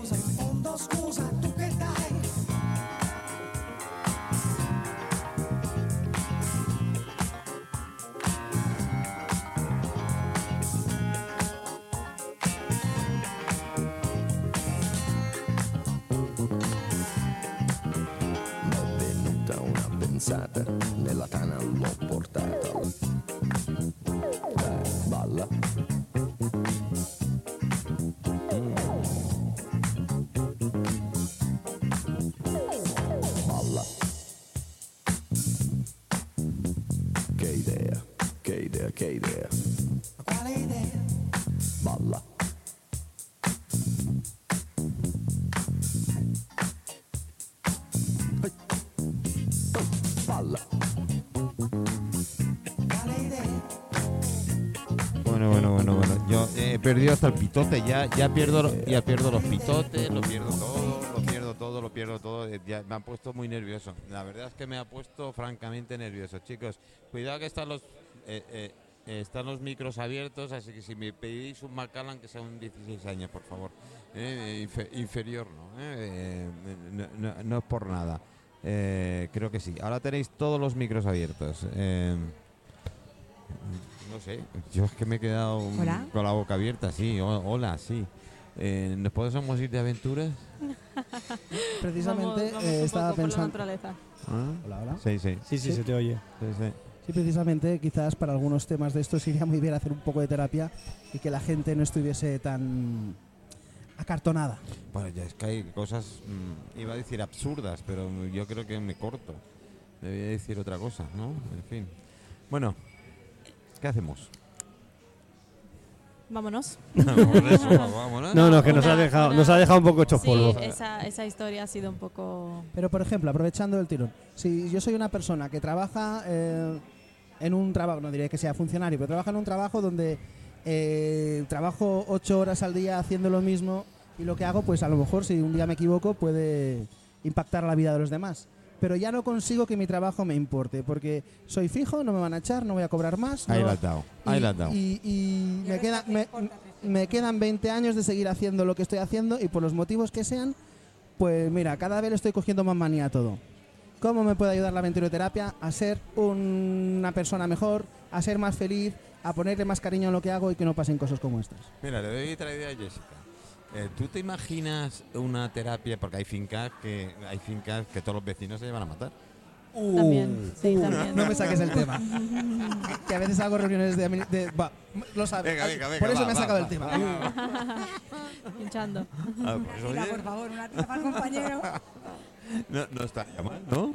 perdido hasta el pitote, ya, ya pierdo, ya pierdo los pitotes, lo pierdo todo, lo pierdo todo, lo pierdo todo. eh, Ya me ha puesto muy nervioso. La verdad es que me ha puesto francamente nervioso, chicos. Cuidado que están los, eh, eh, están los micros abiertos, así que si me pedís un Macallan que sea un 16 años, por favor. Infe- inferior, ¿no? No, no- no es por nada. Creo que sí. Ahora tenéis todos los micros abiertos. No sé, yo es que me he quedado Hola. con la boca abierta, sí, o- hola, sí. Eh, ¿Nos podemos ir de aventuras? Precisamente Vamos- vamos eh, estaba poco por la pensando. naturaleza. ¿Ah? Hola, hola. Sí, sí, Sí, sí, Sí. se te oye. sí, sí. Sí, precisamente, quizás para algunos temas de estos iría muy bien hacer un poco de terapia y que la gente no estuviese tan acartonada. Bueno, ya es que hay cosas, mm, iba a decir absurdas, pero yo creo que me corto. Debía decir otra cosa, ¿no? En fin. Bueno, ¿qué hacemos? Vámonos. No, no, que nos ha dejado, nos ha dejado un poco hechos Sí, polvo. esa, esa historia ha sido un poco... Pero, por ejemplo, aprovechando el tirón, si yo soy una persona que trabaja eh, en un trabajo, no diré que sea funcionario, pero trabaja en un trabajo donde eh, trabajo ocho horas al día haciendo lo mismo y lo que hago, pues a lo mejor si un día me equivoco puede impactar la vida de los demás. Pero ya no consigo que mi trabajo me importe, porque soy fijo, no me van a echar, no voy a cobrar más. Ahí no- la has dado, ahí la has dado. y- y me, queda- me, me quedan 20 años de seguir haciendo lo que estoy haciendo y por los motivos que sean, pues mira, cada vez le estoy cogiendo más manía a todo. ¿Cómo me puede ayudar la aventuroterapia a ser una persona mejor, a ser más feliz, a ponerle más cariño a lo que hago y que no pasen cosas como estas? Mira, le doy otra idea a Jessica. Eh, ¿Tú te imaginas una terapia? Porque hay fincas que hay fincas que todos los vecinos se llevan a matar. También, sí, también. No me saques el tema. que a veces hago reuniones de... va, lo sabes. Venga, venga, venga, por eso va, me he va, sacado va, el tema. va. Pinchando. Ah, pues, por favor, una tapa al compañero. no, no estaría mal, ¿no?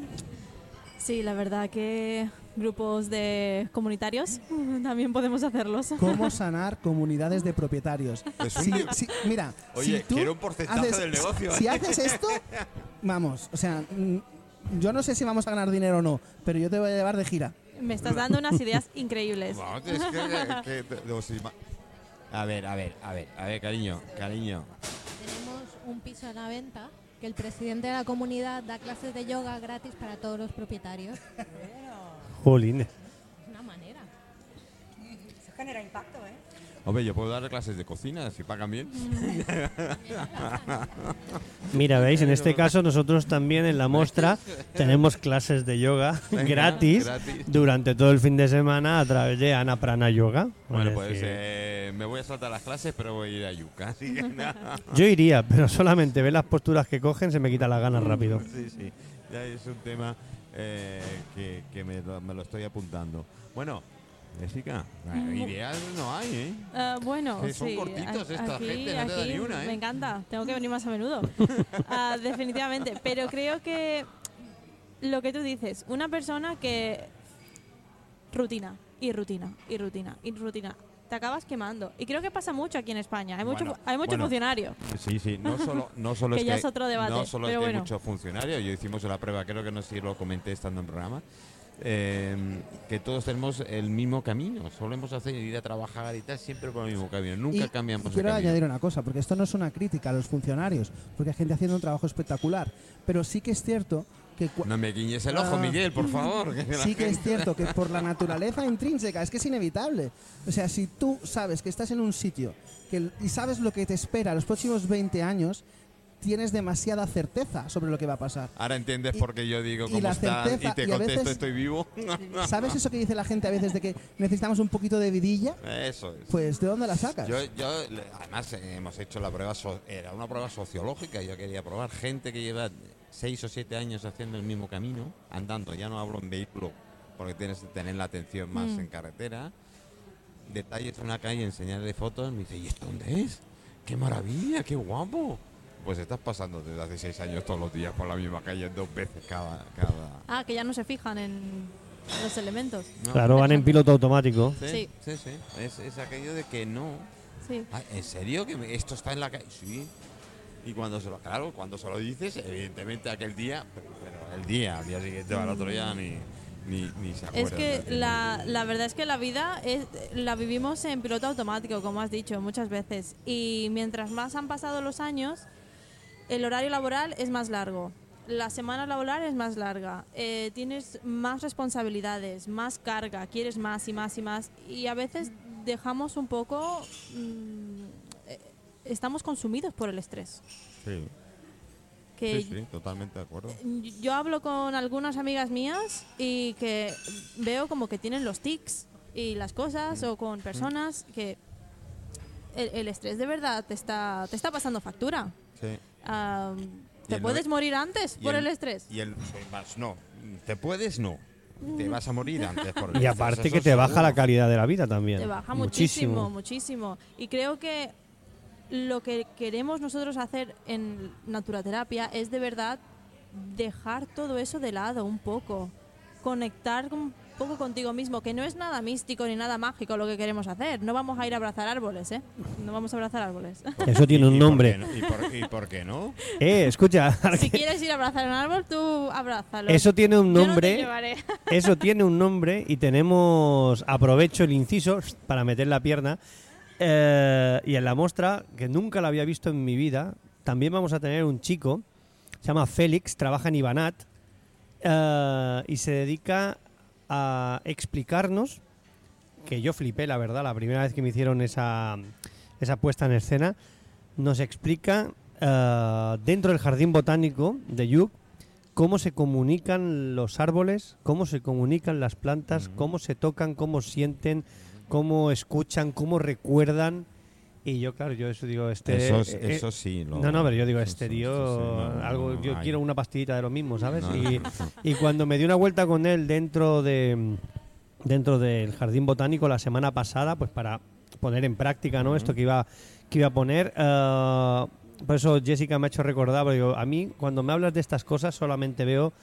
Sí, la verdad que grupos de comunitarios también podemos hacerlos. ¿Cómo sanar comunidades de propietarios? Si- si- mira, Oye, si tú quiero un porcentaje del negocio, Si ¿eh? haces esto, vamos, o sea, mm, yo no sé si vamos a ganar dinero o no, pero yo te voy a llevar de gira. Me estás dando unas ideas increíbles. Vamos, es que- que- que- os ima- A ver, a ver, a ver, a ver, cariño, cariño. Tenemos un piso a la venta que el presidente de la comunidad da clases de yoga gratis para todos los propietarios. Jolines. Es una manera. Eso genera impacto, ¿eh? Hombre, yo puedo dar clases de cocina si pagan bien. Mira, veis, en este caso nosotros también en la muestra tenemos clases de yoga gratis, gratis. durante todo el fin de semana a través de Ana Prana Yoga. Bueno, Es pues decir, eh, me voy a saltar las clases, pero voy a ir a Yuca. Que nada. Yo iría, pero solamente ver las posturas que cogen se me quita las ganas rápido. Sí, sí. Ya es un tema eh, que, que me, lo, me lo estoy apuntando. Bueno, Jessica, eh, ideas no hay, ¿eh? Ah, bueno, Que son sí. cortitos a- esta aquí, gente, no te da aquí ni una, ¿eh? Me encanta, tengo que venir más a menudo. Ah, definitivamente, pero creo que lo que tú dices, una persona que rutina y rutina y rutina y rutina, te acabas quemando. Y creo que pasa mucho aquí en España. Hay mucho, Bueno, hay mucho bueno. funcionario. Sí, sí, no solo, no solo Que es ya que es otro debate, no solo es pero que hay bueno. muchos funcionarios, yo hicimos la prueba, creo que no sé si lo comenté estando en programa, eh, que todos tenemos el mismo camino, solemos hacer ir a trabajar y tal siempre por el mismo camino, nunca Y cambiamos quiero camino. añadir una cosa, porque esto no es una crítica a los funcionarios, porque hay gente haciendo un trabajo espectacular, pero sí que es cierto que No me guiñes el ojo, Ah. Miguel, por favor. que sí que es cierto que por la naturaleza intrínseca es que es inevitable. O sea, si tú sabes que estás en un sitio que, el- y sabes lo que te espera los próximos 20 años, tienes demasiada certeza sobre lo que va a pasar. Ahora entiendes Y- por qué yo digo cómo la estás y te y contesto veces- estoy vivo. ¿Sabes eso que dice la gente a veces de que necesitamos un poquito de vidilla? Eso es. Pues ¿de dónde la sacas? Yo, yo, además, eh, hemos hecho la prueba, so- era una prueba sociológica, yo quería probar gente que lleva seis o siete años haciendo el mismo camino, andando, ya no hablo en vehículo, porque tienes que tener la atención más Mm. en carretera, detalles en una calle, enseñarle fotos, me dice, ¿y esto dónde es? ¡Qué maravilla, qué guapo! Pues estás pasando desde hace seis años todos los días por la misma calle dos veces cada... cada Ah, que ya no se fijan en los elementos. ¿no? Claro, van en piloto automático. Sí, Sí. sí, sí. Es, es aquello de que no, Sí. Ah, ¿En serio que me- esto está en la calle? Sí. Y cuando se lo, claro, cuando se lo dices, evidentemente aquel día, pero, pero el día, al día siguiente o al otro ya ni, ni, ni se Es acuerdan que la, la verdad es que la vida es, la vivimos en piloto automático, como has dicho muchas veces. Y mientras más han pasado los años, el horario laboral es más largo. La semana laboral es más larga. eh, tienes más responsabilidades, más carga, quieres más y más y más. Y a veces dejamos un poco... mm, eh, estamos consumidos por el estrés. Sí, Que sí, sí, totalmente de acuerdo. yo hablo con algunas amigas mías y que veo como que tienen los tics y las cosas o con personas que el, el estrés de verdad te está, te está pasando factura. Sí. Y ¿Te el puedes morir antes y por el, estrés? Y el más, no, te puedes no. Te vas a morir antes por el Y estrés, aparte eso que te baja seguro. la calidad de la vida también. Te baja muchísimo, muchísimo. Y creo que lo que queremos nosotros hacer en naturaterapia es de verdad dejar todo eso de lado un poco. Conectar un poco contigo mismo, que no es nada místico ni nada mágico lo que queremos hacer. No vamos a ir a abrazar árboles, ¿eh? No vamos a abrazar árboles. Eso tiene un ¿Y por nombre. qué no? ¿Y por, y por qué no? Eh, escucha. si quieres ir a abrazar un árbol, tú abrázalo. Eso tiene un Yo no te nombre. llevaré. Eso tiene un nombre y tenemos, aprovecho el inciso para meter la pierna, eh, y en la muestra, que nunca la había visto en mi vida, también vamos a tener un chico, se llama Félix, trabaja en Ibanat, eh, y se dedica a explicarnos, que yo flipé, la verdad, la primera vez que me hicieron esa, esa puesta en escena, nos explica eh, dentro del jardín botánico de Yuc cómo se comunican los árboles, cómo se comunican las plantas, cómo se tocan, cómo sienten, cómo escuchan, cómo recuerdan. Y yo, claro, yo eso digo, este... Eso, es- eh, eso sí. lo- no, no, pero yo digo, eso este tío, sí, no, algo, no, yo hay. quiero una pastillita de lo mismo, ¿sabes? No, no, y, no. y cuando me di una vuelta con él dentro de dentro del jardín botánico la semana pasada, pues para poner en práctica, ¿no? Esto que iba que iba a poner. eh, por eso Jessica me ha hecho recordar, porque digo, a mí cuando me hablas de estas cosas solamente veo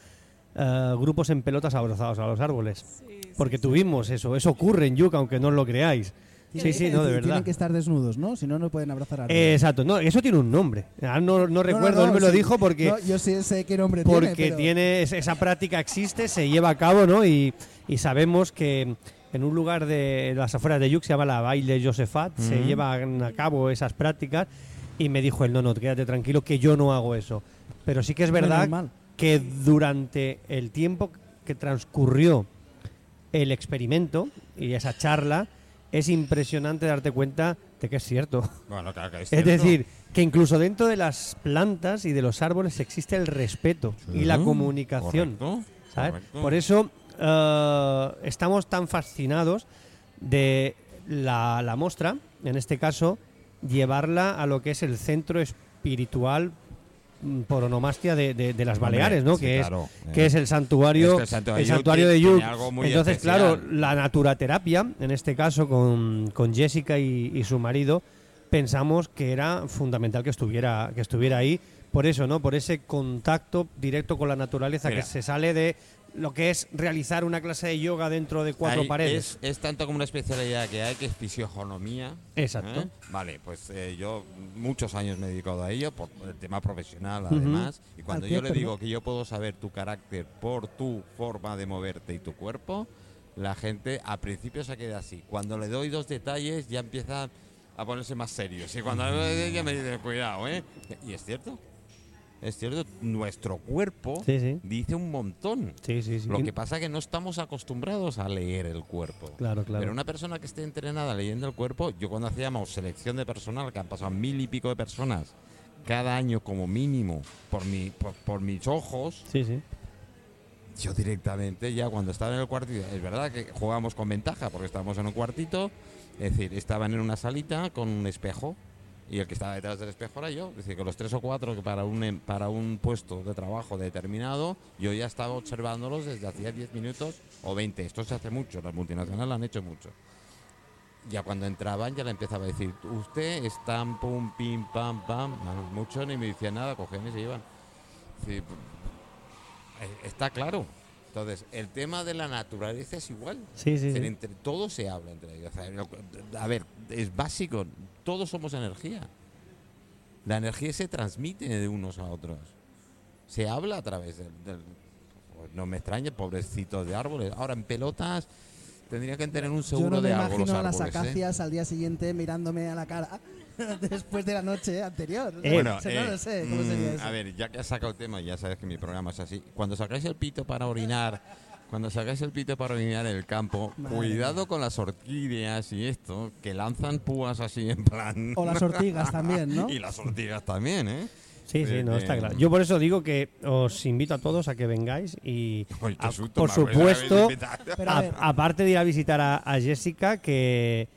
eh, grupos en pelotas abrazados a los árboles. Porque tuvimos eso, eso ocurre en Yucca, aunque no os lo creáis. Sí, sí, no, de verdad. Tienen que estar desnudos, ¿no? Si no, no pueden abrazar a Eh, exacto, no, eso tiene un nombre. Ah, No, no recuerdo, él me lo sí. dijo porque No, yo sí sé qué nombre porque tiene. pero- tiene es- esa práctica existe, se lleva a cabo, ¿no? Y, y sabemos que en un lugar de las afueras de Yuc se llama la Baile Josefat, se llevan a cabo esas prácticas y me dijo él, no, no, quédate tranquilo que yo no hago eso. Pero sí que es Menos verdad mal. que durante el tiempo que transcurrió el experimento y esa charla, es impresionante darte cuenta de que es cierto. Bueno, claro que es, Es cierto. decir, que incluso dentro de las plantas y de los árboles existe el respeto y la comunicación. correcto, ¿sabes? correcto. Por eso eh, estamos tan fascinados de la, la muestra, en este caso, llevarla a lo que es el centro espiritual por onomastia de, de- de las Baleares, ¿no? sí, que, claro, es, que eh. es el santuario, Es el santuario el santuario de Yuc. Entonces, especial. claro, la naturaterapia, en este caso con, con Jessica y, y su marido, pensamos que era fundamental que estuviera, que estuviera ahí. Por eso, ¿no? Por ese contacto directo con la naturaleza Mira. que se sale de lo que es realizar una clase de yoga dentro de cuatro paredes. Es, es tanto como una especialidad que hay que es fisionomía. Exacto. ¿eh? Vale, pues eh, yo muchos años me he dedicado a ello por el tema profesional además. Y cuando ¿Al yo le digo que yo puedo saber tu carácter por tu forma de moverte y tu cuerpo, la gente al principio se queda así. Cuando le doy dos detalles ya empieza a ponerse más serios. Y cuando le doy ella me dice, cuidado, ¿eh? Y es cierto. Es cierto, nuestro cuerpo Sí, sí. dice un montón. Sí, sí, sí. Lo que pasa es que no estamos acostumbrados a leer el cuerpo. Claro, claro. Pero una persona que esté entrenada leyendo el cuerpo, yo cuando hacíamos selección de personal, que han pasado mil y pico de personas cada año como mínimo por, mi, por, por mis ojos, Sí, sí. yo directamente ya cuando estaba en el cuartito, es verdad que jugábamos con ventaja porque estábamos en un cuartito, es decir, estaban en una salita con un espejo y el que estaba detrás del espejo era yo, es decir, que los tres o cuatro que para un, em- para un puesto de trabajo determinado, yo ya estaba observándolos desde hacía 10 minutos o 20, esto se hace mucho, las multinacionales lo han hecho mucho. Ya cuando entraban ya le empezaba a decir, usted está pum, pim, pam, pam, no, mucho ni me decía nada, cogían y se iban. Sí, eh, está claro. Entonces, el tema de la naturaleza es igual. Sí, sí. Entre todos se habla entre ellos. A ver, es básico. Todos somos energía. La energía se transmite de unos a otros. Se habla a través del, del- pues no me extraña, pobrecitos de árboles. Ahora en pelotas tendría que tener un Yo seguro no me de imagino a las árboles. ¿eh? acacias al día siguiente mirándome a la cara después de la noche anterior. Eh, Bueno, O sea, no eh, lo sé cómo sería mm, eso. A ver, ya que has sacado el tema, ya sabes que mi programa es así. Cuando sacáis el pito para orinar, cuando sacáis el pito para orinar en el campo, Madre cuidado con las orquídeas y esto, que lanzan púas así en plan. O las ortigas también, ¿no? y las ortigas también, ¿eh? Sí, sí, no, está claro. Yo por eso digo que os invito a todos a que vengáis y, Uy, qué a- susto, por supuesto, aparte de ir a visitar a, a Jessica, que,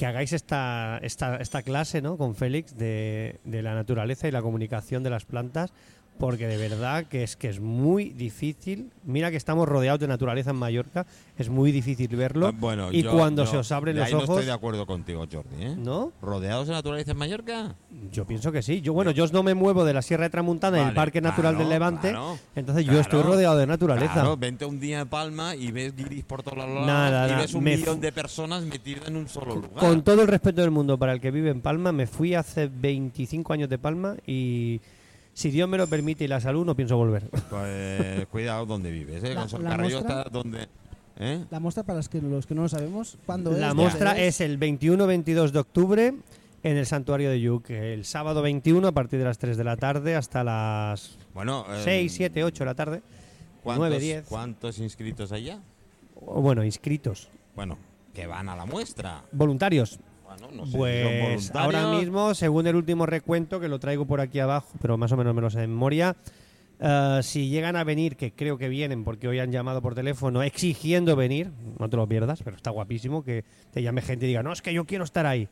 que hagáis esta, esta, esta clase ¿no? con Félix de, de la naturaleza y la comunicación de las plantas, porque de verdad que es que es muy difícil. Mira que estamos rodeados de naturaleza en Mallorca, es muy difícil verlo. Ah, bueno, y yo- cuando yo se os abren de los ahí No ojos, estoy de acuerdo contigo, Jordi, ¿eh? ¿no? ¿Rodeados de naturaleza en Mallorca? Yo pienso que sí. Yo bueno, yo no me muevo de la Sierra de Tramuntana y el Vale, Parque Natural claro, del Levante, claro, entonces yo estoy rodeado de naturaleza. Vente un día a Palma y ves guiris por todos lados Nada, y ves un me millón de personas metidas en un solo lugar. Con todo el respeto del mundo para el que vive en Palma, me fui hace 25 años de Palma y si Dios me lo permite y la salud, no pienso volver. Pues cuidado donde vives, ¿eh? La- Carrillo muestra- está donde... ¿eh? La muestra para los que, los que no lo sabemos, ¿cuándo es? La ¿Dónde muestra es el 21-22 de octubre en el Santuario de Yuc. El sábado 21 a partir de las 3 de la tarde hasta las Bueno, eh, 6, 7, 8 de la tarde. ¿cuántos, 9, 10. ¿Cuántos inscritos hay ya? O, Bueno, inscritos. Bueno, que van a la muestra. Voluntarios. No sé son Pues ahora mismo, según el último recuento, que lo traigo por aquí abajo, pero más o menos me lo sé de memoria, eh, si llegan a venir, que creo que vienen, porque hoy han llamado por teléfono exigiendo venir, no te lo pierdas, pero está guapísimo que te llame gente y diga, no, es que yo quiero estar ahí.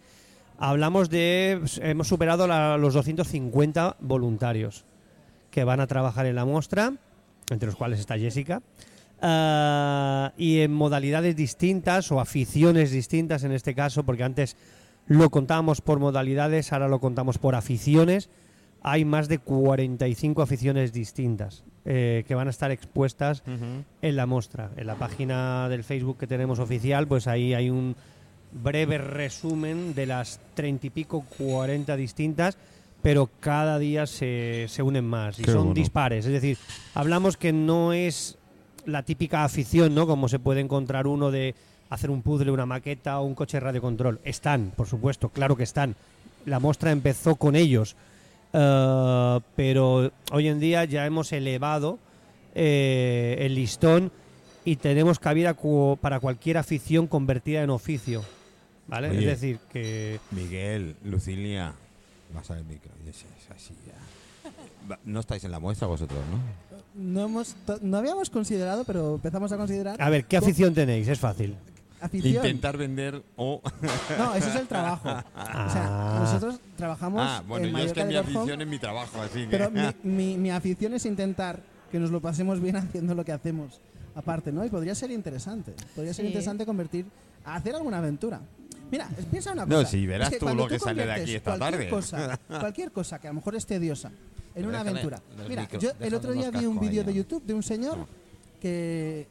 Hablamos de, hemos superado la- los 250 voluntarios que van a trabajar en la muestra, entre los cuales está Jessica, Ah, y en modalidades distintas o aficiones distintas en este caso, porque antes lo contábamos por modalidades, ahora lo contamos por aficiones. Hay más de 45 aficiones distintas eh, que van a estar expuestas en la muestra. En la página del Facebook que tenemos oficial, pues ahí hay un breve resumen de las treinta y pico, 40 distintas, pero cada día se, se unen más y Qué son bueno. dispares. Es decir, hablamos que no es la típica afición, ¿no? Como se puede encontrar uno de hacer un puzzle, una maqueta o un coche de radiocontrol. Están, por supuesto, claro que están. La muestra empezó con ellos, Eh, pero hoy en día ya hemos elevado eh, el listón y tenemos cabida cu- para cualquier afición convertida en oficio. ¿Vale? Oye. Es decir, que Miguel, Lucilia, vas a ver el micro. Yes, yes, así ya. Va- No estáis en la muestra vosotros, ¿no? No, hemos, no habíamos considerado, pero empezamos a considerar. A ver, ¿qué afición tenéis? Es fácil. Afición. Intentar vender o... No, ese es el trabajo. O sea, Ah. nosotros trabajamos ah, bueno, en yo es que mi afición es mi trabajo, así que... Pero mi, mi, mi afición es intentar que nos lo pasemos bien haciendo lo que hacemos aparte, ¿no? Y podría ser interesante. Podría ser Sí. interesante convertir a hacer alguna aventura. Mira, piensa una cosa. No, sí, verás Es tú cuando lo que sale de aquí esta cualquier tarde. Cosa, cualquier cosa que a lo mejor es tediosa en una Déjale aventura. Mira, yo el otro día vi un vídeo de. YouTube de un señor que,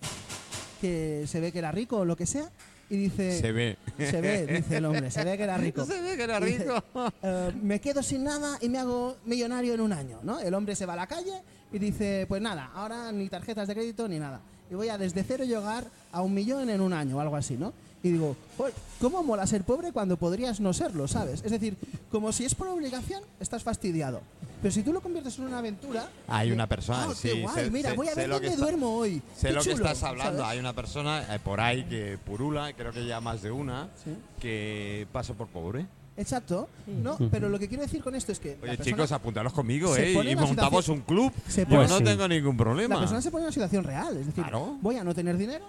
que se ve que era rico o lo que sea y dice... Se ve. Se ve, dice el hombre, se ve que era rico. Se ve que era Dice, rico. eh, me quedo sin nada y me hago millonario en un año, ¿no? El hombre se va a la calle y dice, pues nada, ahora ni tarjetas de crédito ni nada. Y voy a desde cero llegar a un millón en un año o algo así, ¿no? Y digo, "Joder, ¿cómo mola ser pobre cuando podrías no serlo, sabes? Es decir, como si es por obligación, estás fastidiado. Pero si tú lo conviertes en una aventura... Hay una persona, "Ah, sí, qué guay, sé- mira, sé- voy a ver que dónde está- duermo hoy. Sé Qué lo que chulo", estás hablando. ¿sabes? Hay una persona eh, por ahí que purula, creo que ya más de una, Sí. que pasa por pobre. Exacto, ¿no? Pero lo que quiero decir con esto es que... Oye, chicos, apuntaros conmigo, ¿eh? Y montamos un club. se Yo no sí. tengo ningún problema. La persona se pone en una situación real, es decir, Claro. voy a no tener dinero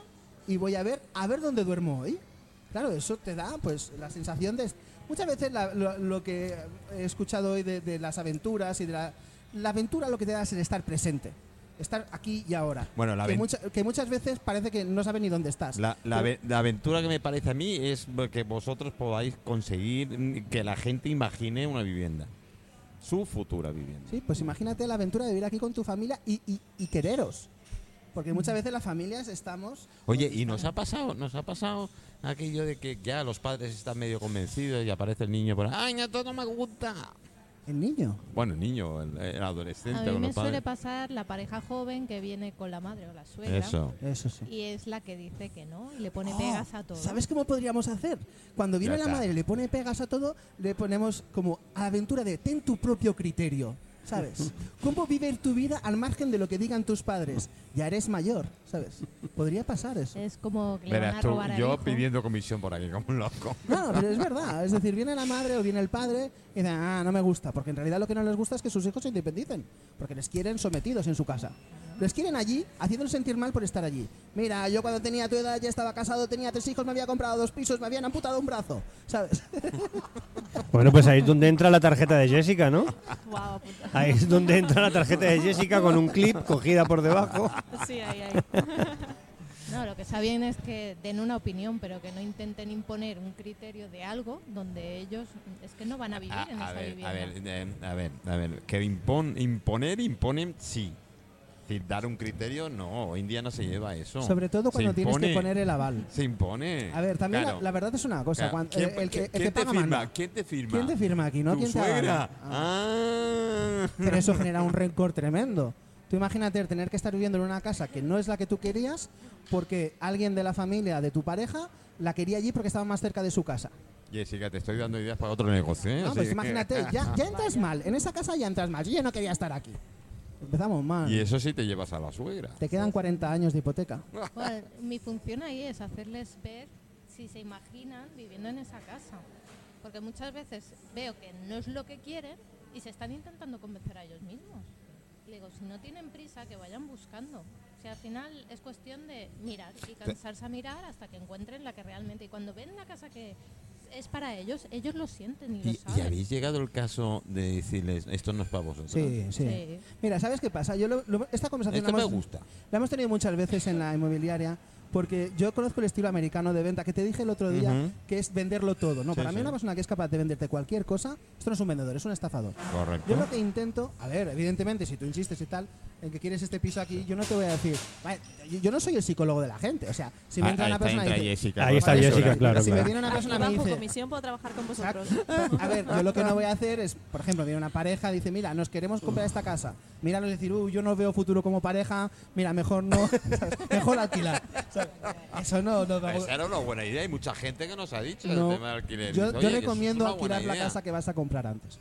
y voy a ver a ver dónde duermo hoy. Claro, eso te da pues la sensación de muchas veces la- lo, lo que he escuchado hoy de, de las aventuras y de la la aventura lo que te da es el estar presente, estar aquí y ahora. Bueno, la que, mucha- que muchas veces parece que no sabes ni dónde estás. La, la Pero- la aventura que me parece a mí es que vosotros podáis conseguir mm, que la gente imagine una vivienda. Su futura vivienda. Sí, pues imagínate la aventura de vivir aquí con tu familia y, y- y quereros. Porque muchas veces las familias estamos Oye, ¿y nos ha pasado, nos ha pasado aquello de que ya los padres están medio convencidos y aparece el niño por ahí, ¡ay, no, esto no me gusta! El niño. Bueno, el niño, el, el adolescente A mí con me los suele pasar la pareja joven que viene con la madre o la suegra. Eso. Eso sí. Y es la que dice que no y le pone Oh, pegas a todo. ¿Sabes cómo podríamos hacer? Cuando viene la madre y le pone pegas a todo, le ponemos como aventura de ten tu propio criterio. ¿Sabes? ¿Cómo vivir tu vida al margen de lo que digan tus padres? Ya eres mayor, ¿sabes? Podría pasar eso. Es como que le Verás van a tú, robar al yo hijo. pidiendo comisión por aquí como un loco. No, pero es verdad. Es decir, viene la madre o viene el padre y dicen, ah, no me gusta. Porque en realidad lo que no les gusta es que sus hijos se independicen. Porque les quieren sometidos en su casa. Les quieren allí, haciéndoles sentir mal por estar allí. Mira, yo cuando tenía tu edad ya estaba casado, tenía tres hijos, me había comprado dos pisos, me habían amputado un brazo. ¿Sabes? Bueno, pues ahí es donde entra la tarjeta de Jessica, ¿no? Puta. Ahí es donde entra la tarjeta de Jessica con un clip cogida por debajo. Sí, ahí, ahí. No, lo que está bien es que den una opinión, pero que no intenten imponer un criterio de algo donde ellos es que no van a vivir A, en a esa ver, vivienda. a ver, eh, a ver, a ver, que impon, imponer, imponen, sí. Decir, dar un criterio, no, hoy en día no se lleva eso. Sobre todo cuando tienes que poner el aval. Se impone. A ver, también la- Claro. la, verdad es una cosa. Claro. cuando- ¿Quién, el, el que, el quién que te paga firma? manda. ¿Quién te firma? ¿Quién te firma aquí? ¿No? ¿Tu ¿Quién te suegra? avala? Ah. Ah. Pero eso genera un rencor tremendo. Tú imagínate tener que estar viviendo en una casa que no es la que tú querías porque alguien de la familia de tu pareja la quería allí porque estaba más cerca de su casa. Jessica, te estoy dando ideas para otro negocio, ¿eh? No, pues imagínate, ya, ya entras mal. En esa casa ya entras mal. Yo ya no quería estar aquí. Empezamos mal. Y eso sí te llevas a la suegra. Te quedan 40 años de hipoteca. Bueno, mi función ahí es hacerles ver si se imaginan viviendo en esa casa. Porque muchas veces veo que no es lo que quieren y se están intentando convencer a ellos mismos. Le digo, si no tienen prisa, que vayan buscando. O sea, al final es cuestión de mirar y cansarse a mirar hasta que encuentren la que realmente. Y cuando ven la casa que es para ellos, ellos lo sienten y, lo ¿Y, y saben. habéis llegado el caso de decirles, esto no es para vosotros? Sí, sí. Sí. Mira, ¿sabes qué pasa? Yo lo- lo- esta conversación Esto la me hemos, gusta. la hemos tenido muchas veces en la inmobiliaria porque yo conozco el estilo americano de venta que te dije el otro día, que es venderlo todo. No, Sí, para mí sí. una persona que es capaz de venderte cualquier cosa, esto no es un vendedor, es un estafador. Correcto. Yo lo que intento, a ver, evidentemente, si tú insistes y tal, en que quieres este piso aquí, yo no te voy a decir, "Vale, yo- yo no soy el psicólogo de la gente, o sea, si me Ah, entra ahí una persona y dice, Jessica. Ahí está Jessica, si claro, me claro. viene una persona y me bajo dice, comisión puedo trabajar con vosotros. A ver, yo lo que no voy a hacer es, por ejemplo, viene una pareja, dice, mira, nos queremos comprar esta casa. Míralo y decir, uy, yo no veo futuro como pareja, mira, mejor no, mejor alquilar. Eso no, no, no. Esa era una buena idea. Hay mucha gente que nos ha dicho No. el tema del alquiler. Yo, Dice, yo "Oye, que eso es recomiendo alquilar la idea". casa que vas a comprar antes.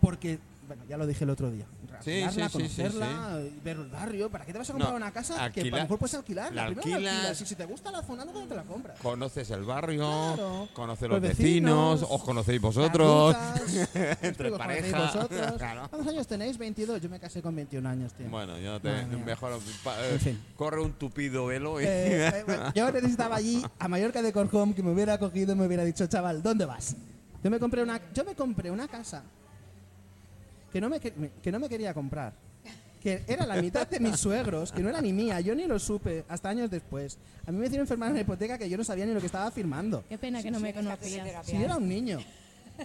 Porque, bueno, ya lo dije el otro día. Sí, sí, sí, conocerla, ver el barrio. ¿Para qué te vas a comprar No, una casa que a lo mejor puedes alquilar? la la alquilas- alquilas, y si te gusta la zona, luego te la compras. Conoces el barrio, Claro. conoces Los los vecinos, vecinos, os conocéis vosotros. Entre explico, conocéis pareja. vosotros. Claro. ¿Cuántos años tenéis? 22. Yo me casé con 21 años, tío. Bueno, yo te, Madre mejor eh, En fin. corre un tupido velo y Eh, eh, bueno, yo necesitaba allí a Mallorca de Corjón que me hubiera cogido y me hubiera dicho, chaval, ¿dónde vas? Yo me compré una, yo me compré una casa que no me, que, no me quería comprar. Que era la mitad de mis suegros, que no era ni mía, yo ni lo supe hasta años después. A mí me hicieron firmar una hipoteca que yo no sabía ni lo que estaba firmando. Qué pena que no me conocías. Si yo era un niño.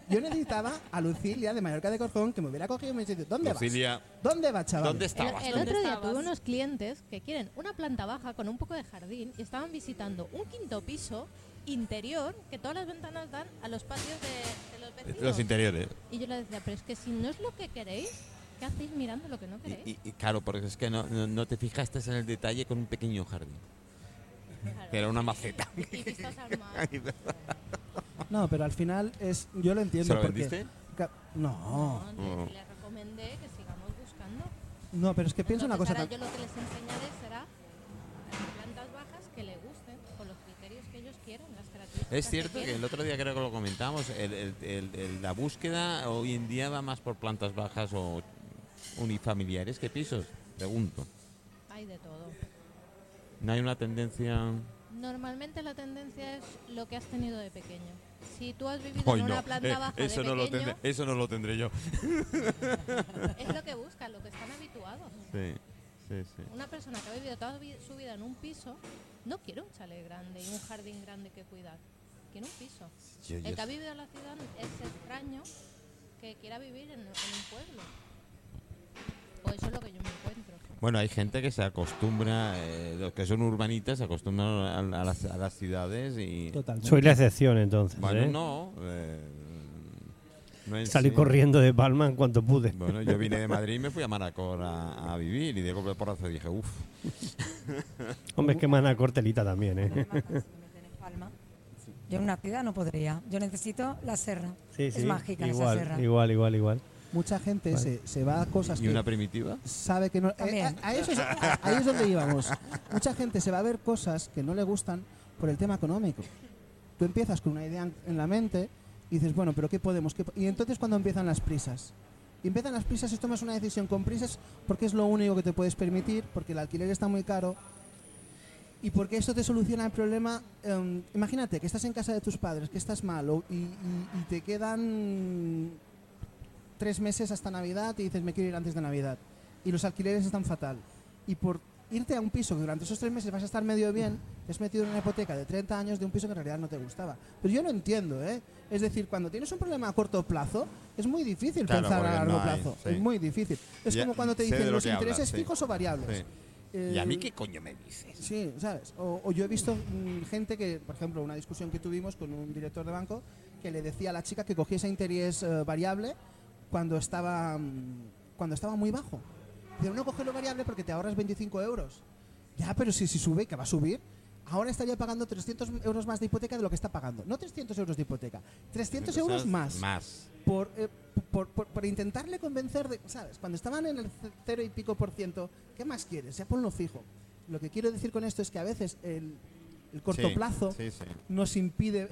Yo necesitaba a Lucilia de Mallorca de Corjón que me hubiera cogido y me hubiera dicho, ¿dónde Lucilia, vas? ¿Dónde vas, chaval? ¿dónde El, estabas? el tú? otro día tuve unos clientes que quieren una planta baja con un poco de jardín y estaban visitando un quinto piso interior que todas las ventanas dan a los patios de, de los vecinos. Los interiores. y yo le decía, pero es que si no es lo que queréis, ¿qué hacéis mirando lo que no queréis? y- y claro, porque es que no, no, no te fijaste en el detalle con un pequeño jardín. Claro. Que era una maceta. Y vistas al mar. No, pero al final es, yo lo entiendo. ¿Se lo porque- vendiste? ca- No, No, le- les recomendé que sigamos buscando. no, pero es que piensa una cosa. Ahora yo lo que les enseñaré será las características Es cierto que el otro día creo que lo comentamos, el- el- el- el- la búsqueda hoy en día va más por plantas bajas o unifamiliares que pisos. Pregunto. Hay de todo. ¿No hay una tendencia...? Normalmente la tendencia es lo que has tenido de pequeño. Si tú has vivido Hoy en no, una planta eh, baja eso, de no lo pequeño, tendré, eso no lo tendré yo. es lo que buscan, lo que están habituados. Sí, sí, sí. Una persona que ha vivido toda su vida en un piso no quiere un chalet grande y un jardín grande que cuidar. Quiere un piso. Yo- yo El que ha vivido en la ciudad es extraño que quiera vivir en, en un pueblo. O eso es lo que yo me encuentro. Bueno, hay gente que se acostumbra, eh, los que son urbanitas se acostumbran a, a las, a las ciudades y... Totalmente. Soy la excepción entonces. Bueno, ¿eh? no. eh, No salí sí. corriendo de Palma en cuanto pude. Bueno, yo vine de Madrid y me fui a Manacor a, a vivir y de golpe porrazo dije, uff, Hombre, es que Manacor telita también, ¿eh? Yo en una ciudad no podría. Yo necesito la serra. Sí, es sí. mágica esa igual, serra. igual, igual, igual. Mucha gente Vale. se, se va a cosas ¿y que una primitiva? sabe que no. eh, a, a eso es, a- ahí es donde íbamos. Mucha gente se va a ver cosas que no le gustan por el tema económico. Tú empiezas con una idea en la mente y dices, bueno, pero ¿qué podemos? ¿Qué po-?" y entonces cuando empiezan las prisas. Y empiezan las prisas y tomas una decisión con prisas porque es lo único que te puedes permitir, porque el alquiler está muy caro. Y porque esto te soluciona el problema. em, imagínate que estás en casa de tus padres, que estás mal o- y, y- y te quedan tres meses hasta Navidad y dices me quiero ir antes de Navidad. Y los alquileres están fatal. Y por irte a un piso que durante esos tres meses vas a estar medio bien, te has metido en una hipoteca de 30 años de un piso que en realidad no te gustaba. Pero yo lo entiendo, ¿eh? Es decir, cuando tienes un problema a corto plazo, es muy difícil Claro, pensar a largo no hay, plazo. sí. Es muy difícil. Es Ya como cuando te dicen lo los que hablas, intereses sí. fijos o variables. Sí. ¿Y a mí Eh, qué coño me dices? Sí, ¿sabes? O, o yo he visto mm, gente que, por ejemplo, una discusión que tuvimos con un director de banco que le decía a la chica que cogiese interés eh, variable cuando estaba, mm, cuando estaba muy bajo. Dice, no coge lo variable porque te ahorras 25 euros. Ya, pero si, si sube, que va a subir, ahora estaría pagando 300 euros más de hipoteca de lo que está pagando. No 300 euros de hipoteca, 300 euros más Más. por, eh, por, por- por intentarle convencer de, ¿sabes? Cuando estaban en el ce- cero y pico por ciento, ¿qué más quieres? Ya ponlo fijo. Lo que quiero decir con esto es que a veces el, el corto Sí, plazo Sí, sí. nos impide, eh,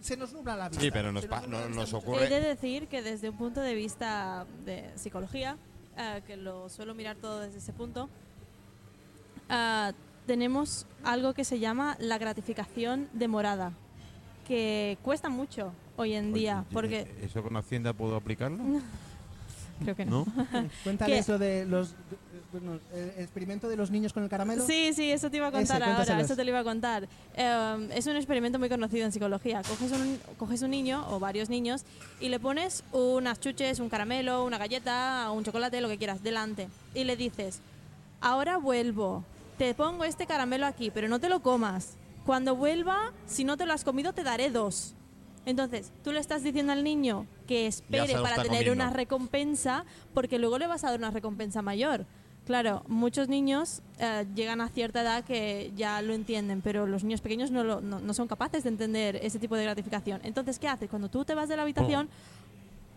se nos nubla la vida. Sí, pero nos, Se pa- nubla no- la nos vista. ocurre. He de decir que desde un punto de vista de psicología, eh, que lo suelo mirar todo desde ese punto, ah, tenemos algo que se llama la gratificación demorada, que cuesta mucho hoy en día, Oye, porque ¿Eso con Hacienda puedo aplicarlo? creo que no. ¿No? Cuéntales que- lo de los, bueno, el experimento de los niños con el caramelo. Sí, sí, eso te iba a Ese, contar ahora, cuéntaselos. eso te lo iba a contar. Eh, es un experimento muy conocido en psicología. Coges un, coges un niño o varios niños y le pones unas chuches, un caramelo, una galleta, un chocolate, lo que quieras, delante. Y le dices, ahora vuelvo, te pongo este caramelo aquí, pero no te lo comas. Cuando vuelva, si no te lo has comido, te daré dos. Entonces, tú le estás diciendo al niño que espere para tener comiendo. una recompensa, porque luego le vas a dar una recompensa mayor. Claro, muchos niños eh, llegan a cierta edad que ya lo entienden, pero los niños pequeños no, lo- no, no son capaces de entender ese tipo de gratificación. Entonces, ¿qué haces? Cuando tú te vas de la habitación,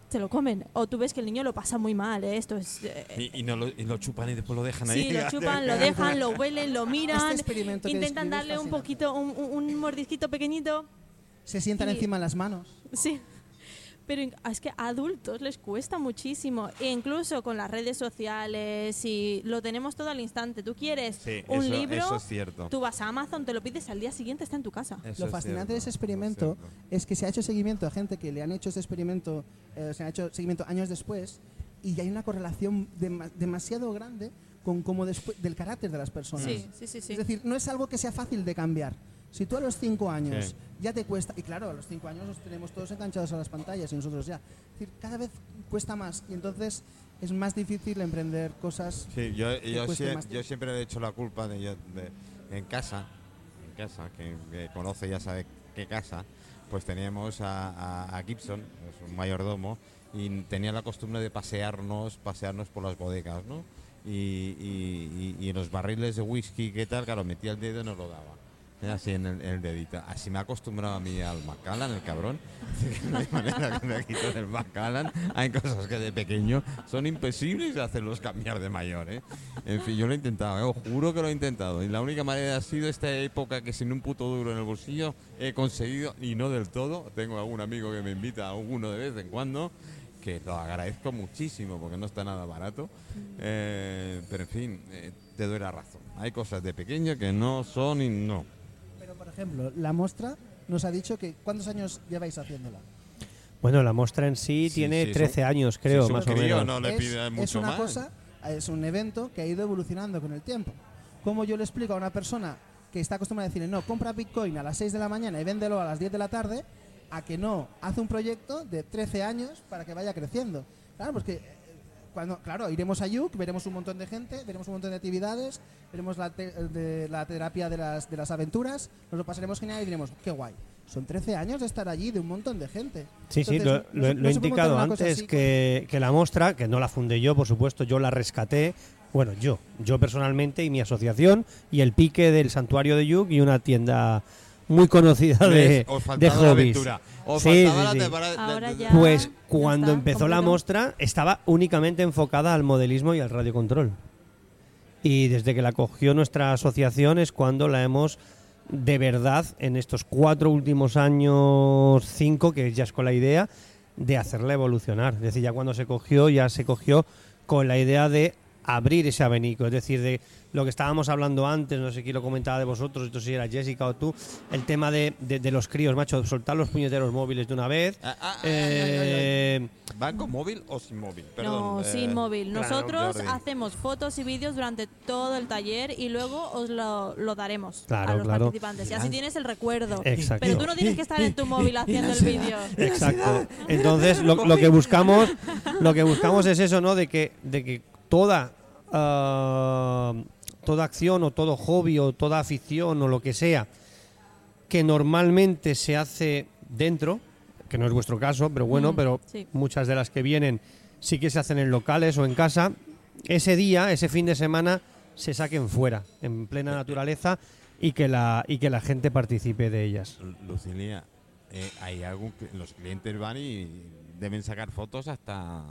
se lo comen. O tú ves que el niño lo pasa muy mal, ¿eh? Esto es... eh, Y, y no lo, y lo chupan y después lo dejan ahí. Sí, lo chupan, lo dejan, lo huelen, lo miran, Este experimento que intentan darle un poquito, un- un mordisquito pequeñito. Se sientan Y- encima las manos. Sí. Pero es que a adultos les cuesta muchísimo. E incluso con las redes sociales y lo tenemos todo al instante. Tú quieres Sí, un eso- libro, eso es cierto. tú vas a Amazon, te lo pides, al día siguiente está en tu casa. Eso Lo es fascinante cierto, de ese es experimento cierto. es que se ha hecho seguimiento a gente que le han hecho ese experimento, eh, se ha hecho seguimiento años después, y hay una correlación dema- demasiado grande con cómo después del carácter de las personas. Sí, sí, sí, sí. Es decir, no es algo que sea fácil de cambiar. Si tú a los cinco años Sí. ya te cuesta, y claro, a los cinco años los tenemos todos enganchados a las pantallas y nosotros ya. Es decir, cada vez cuesta más y entonces es más difícil emprender cosas. Sí, yo, yo, sie- yo siempre he hecho la culpa de, yo- de- en casa, en casa, que, que conoce ya sabe qué casa, pues teníamos a, a- a Gibson, es un mayordomo, y tenía la costumbre de pasearnos, pasearnos por las bodegas, ¿no? Y, y- y- y en los barriles de whisky, ¿qué tal? Claro, metía el dedo y nos lo daba. Era así en el, en dedito. Así me ha acostumbrado a mí al Macallan, el cabrón. Hay cosas que de pequeño son imposibles de hacerlos cambiar de mayor, ¿eh? En fin, yo lo he intentado, ¿eh? os juro que lo he intentado. Y la única manera ha sido esta época que sin un puto duro en el bolsillo he conseguido, y no del todo. Tengo algún amigo que me invita a alguno de vez en cuando, que lo agradezco muchísimo porque no está nada barato. Eh, pero en fin, eh, te doy la razón. Hay cosas de pequeño que no son y no. Ejemplo, la muestra nos ha dicho que ¿cuántos años lleváis haciéndola? Bueno, la muestra en sí, Sí, tiene sí, 13 son- años, creo, es un más o menos. no le es, pide es mucho una más. cosa, es un evento que ha ido evolucionando con el tiempo. Como yo le explico a una persona que está acostumbrada a decirle, no, compra Bitcoin a las 6 de la mañana y véndelo a las 10 de la tarde, a que no, hace un proyecto de 13 años para que vaya creciendo. Claro, porque cuando, claro, iremos a Yuk, veremos un montón de gente, veremos un montón de actividades, veremos la, te- de, la terapia de las, de las aventuras, nos lo pasaremos genial y diremos, qué guay. Son 13 años de estar allí, de un montón de gente. Sí, sí, lo, no lo- se- lo no he indicado antes que, que la mostra, que no la fundé yo, por supuesto, yo la rescaté, bueno, yo, yo personalmente y mi asociación y el pique del santuario de Yuk y una tienda muy conocida de, de faltaba la hobbies. Os Sí, faltaba sí, Ahora ya- Pues cuando está, empezó la muestra estaba únicamente enfocada al modelismo y al radiocontrol. Y desde que la cogió nuestra asociación es cuando la hemos de verdad en estos cuatro últimos años, cinco, que ya es con la idea de hacerla evolucionar. Es decir, ya cuando se cogió, ya se cogió con la idea de abrir ese abanico, es decir, de lo que estábamos hablando antes, no sé quién lo comentaba de vosotros, esto si era Jessica o tú, el tema de, de- de los críos, macho, soltar los puñeteros móviles de una vez. Ah, ah, ay, ay, ay, ay. Eh, ¿Van con móvil o sin móvil? no, Perdón, eh, sin móvil. Nosotros hacemos fotos y vídeos durante todo el taller y luego os lo, lo daremos Claro, a los claro. participantes. Y así tienes el recuerdo. Exacto. Pero tú no tienes que estar en tu móvil haciendo el vídeo. Exacto. Entonces, lo, lo que buscamos, lo que buscamos es eso, ¿no? De que, de que toda, ah, toda acción o todo hobby o toda afición o lo que sea que normalmente se hace dentro, que no es vuestro caso, pero bueno, Mm, pero sí. muchas de las que vienen sí que se hacen en locales o en casa, ese día, ese fin de semana, se saquen fuera, en plena naturaleza, y que la, y que la gente participe de ellas. Lu- Lucilia, eh, hay algún que los clientes van y deben sacar fotos hasta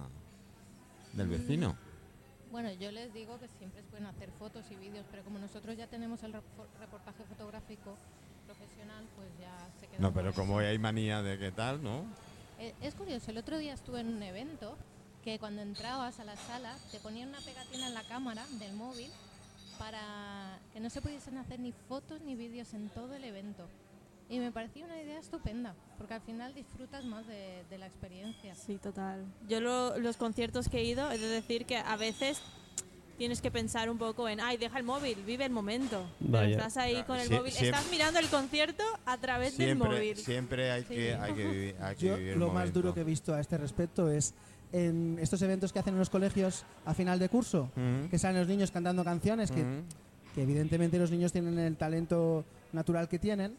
del vecino. Bueno, yo les digo que siempre pueden hacer fotos y vídeos, pero como nosotros ya tenemos el repor- reportaje fotográfico profesional, pues ya se queda. No, pero como hay manía de qué tal, ¿no? Eh, Es curioso, el otro día estuve en un evento que cuando entrabas a la sala te ponían una pegatina en la cámara del móvil para que no se pudiesen hacer ni fotos ni vídeos en todo el evento. Y me parecía una idea estupenda, porque al final disfrutas más de, de la experiencia. Sí, total. Yo lo- los conciertos que he ido, he de decir que a veces tienes que pensar un poco en, ay, deja el móvil, vive el momento. Pero estás ahí con el Sie- móvil, siempre- estás mirando el concierto a través del Siempre, móvil. siempre hay que, Sí. hay que vivir, hay que Yo vivir el lo más momento. duro que he visto a este respecto es en estos eventos que hacen en los colegios a final de curso, Mm, que salen los niños cantando canciones, que, mm. que evidentemente los niños tienen el talento natural que tienen,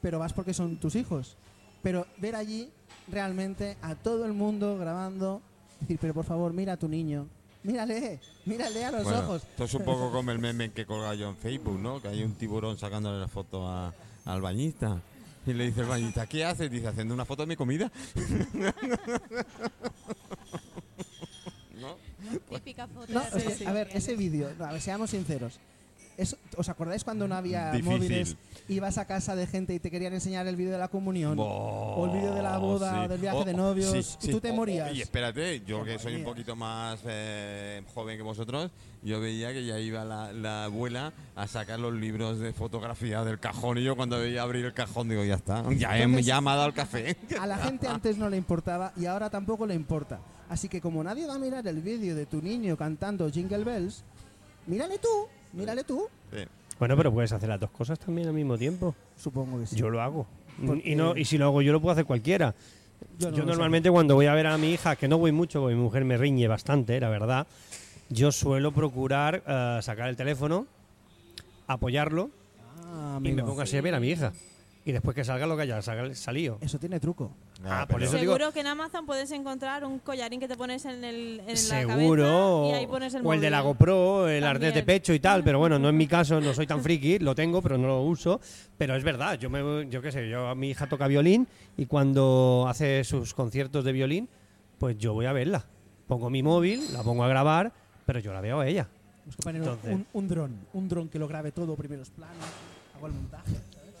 pero vas porque son tus hijos. Pero ver allí realmente a todo el mundo grabando, decir, pero por favor, mira a tu niño, mírale, mírale a los Bueno, ojos. Esto es un poco como el meme que colga yo en Facebook, ¿no? Que hay un tiburón sacándole la foto a- al bañista. Y le dice el bañista, ¿qué haces? Dice, haciendo una foto de mi comida. ¿No? Típica foto. No, a ver, ese vídeo, no, a ver, seamos sinceros. Es- ¿Os acordáis cuando no había Difícil. móviles? Ibas a casa de gente y te querían enseñar el vídeo de la comunión. o el vídeo de la boda, o del viaje de novios, y tú te morías. Y espérate, yo que soy un poquito más eh, joven que vosotros, yo veía que ya iba la, la abuela a sacar los libros de fotografía del cajón y yo cuando veía abrir el cajón digo, ya está, ya, he, Entonces- ya me ha dado el café. A la gente antes no le importaba y ahora tampoco le importa. Así que como nadie va a mirar el vídeo de tu niño cantando Jingle Bells, mírale tú, mírale tú. Sí. Bueno, pero puedes hacer las dos cosas también al mismo tiempo. Supongo que sí. Yo lo hago. Porque- Y, no, y si lo hago yo, lo puedo hacer cualquiera. Yo sé. normalmente cuando voy a ver a mi hija, que no voy mucho, porque mi mujer me riñe bastante, la verdad, yo suelo procurar eh, sacar el teléfono, apoyarlo Ah, y me pongo así a ver a mi hija. Y después que salga lo que haya sal- salido. Eso tiene truco. Ah, No, por eso digo- Seguro que en Amazon puedes encontrar un collarín que te pones en, el, en la Seguro. cabeza y ahí pones el o el de la móvil. GoPro, el arnés de pecho y tal, pero bueno, no en mi caso, no soy tan friki, lo tengo, pero no lo uso. Pero es verdad, yo me, yo qué sé, yo mi hija toca violín y cuando hace sus conciertos de violín, pues yo voy a verla. Pongo mi móvil, la pongo a grabar, pero yo la veo a ella. Vamos a poner Entonces- un, un dron, un dron que lo grabe todo, primeros planos, hago el montaje.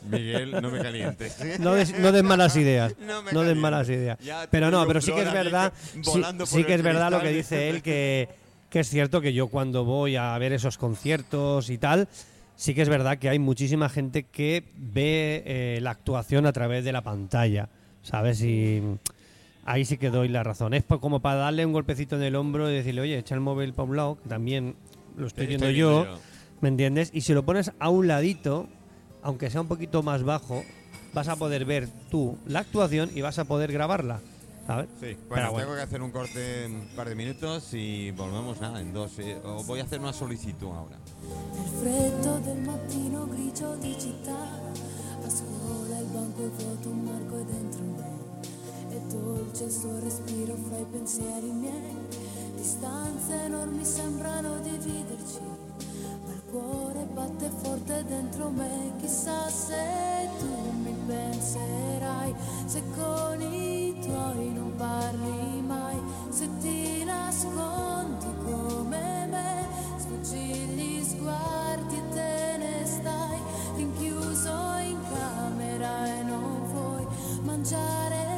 Miguel, no me calientes. No des, no des malas ideas. No No des malas ideas. Ya Pero no, pero sí que es verdad, sí, sí que es verdad lo que dice él, que, que es cierto que yo cuando voy a ver esos conciertos y tal, sí que es verdad que hay muchísima gente que ve eh, la actuación a través de la pantalla, ¿sabes? Y ahí sí que doy la razón. Es como para darle un golpecito en el hombro y decirle, oye, echa el móvil para un lado, que también lo estoy viendo estoy yo. viendo yo. ¿Me entiendes? Y si lo pones a un ladito, aunque sea un poquito más bajo, vas a poder ver tú la actuación y vas a poder grabarla. ¿sabes? Sí, Pero bueno, bueno. tengo que hacer un corte en un par de minutos y volvemos nada en dos. eh, o voy a hacer una solicitud ahora. Nel freddo del mattino grigio di città, a scuola il banco è vuoto, un marco è dentro me. È dolce il suo respiro fra i pensieri miei. Distanze enormi sembrano dividerci, cuore batte forte dentro me, chissà se tu mi penserai, se con i tuoi non parli mai, se ti nascondi come me, sfuggi gli sguardi e te ne stai, rinchiuso in camera e non vuoi mangiare.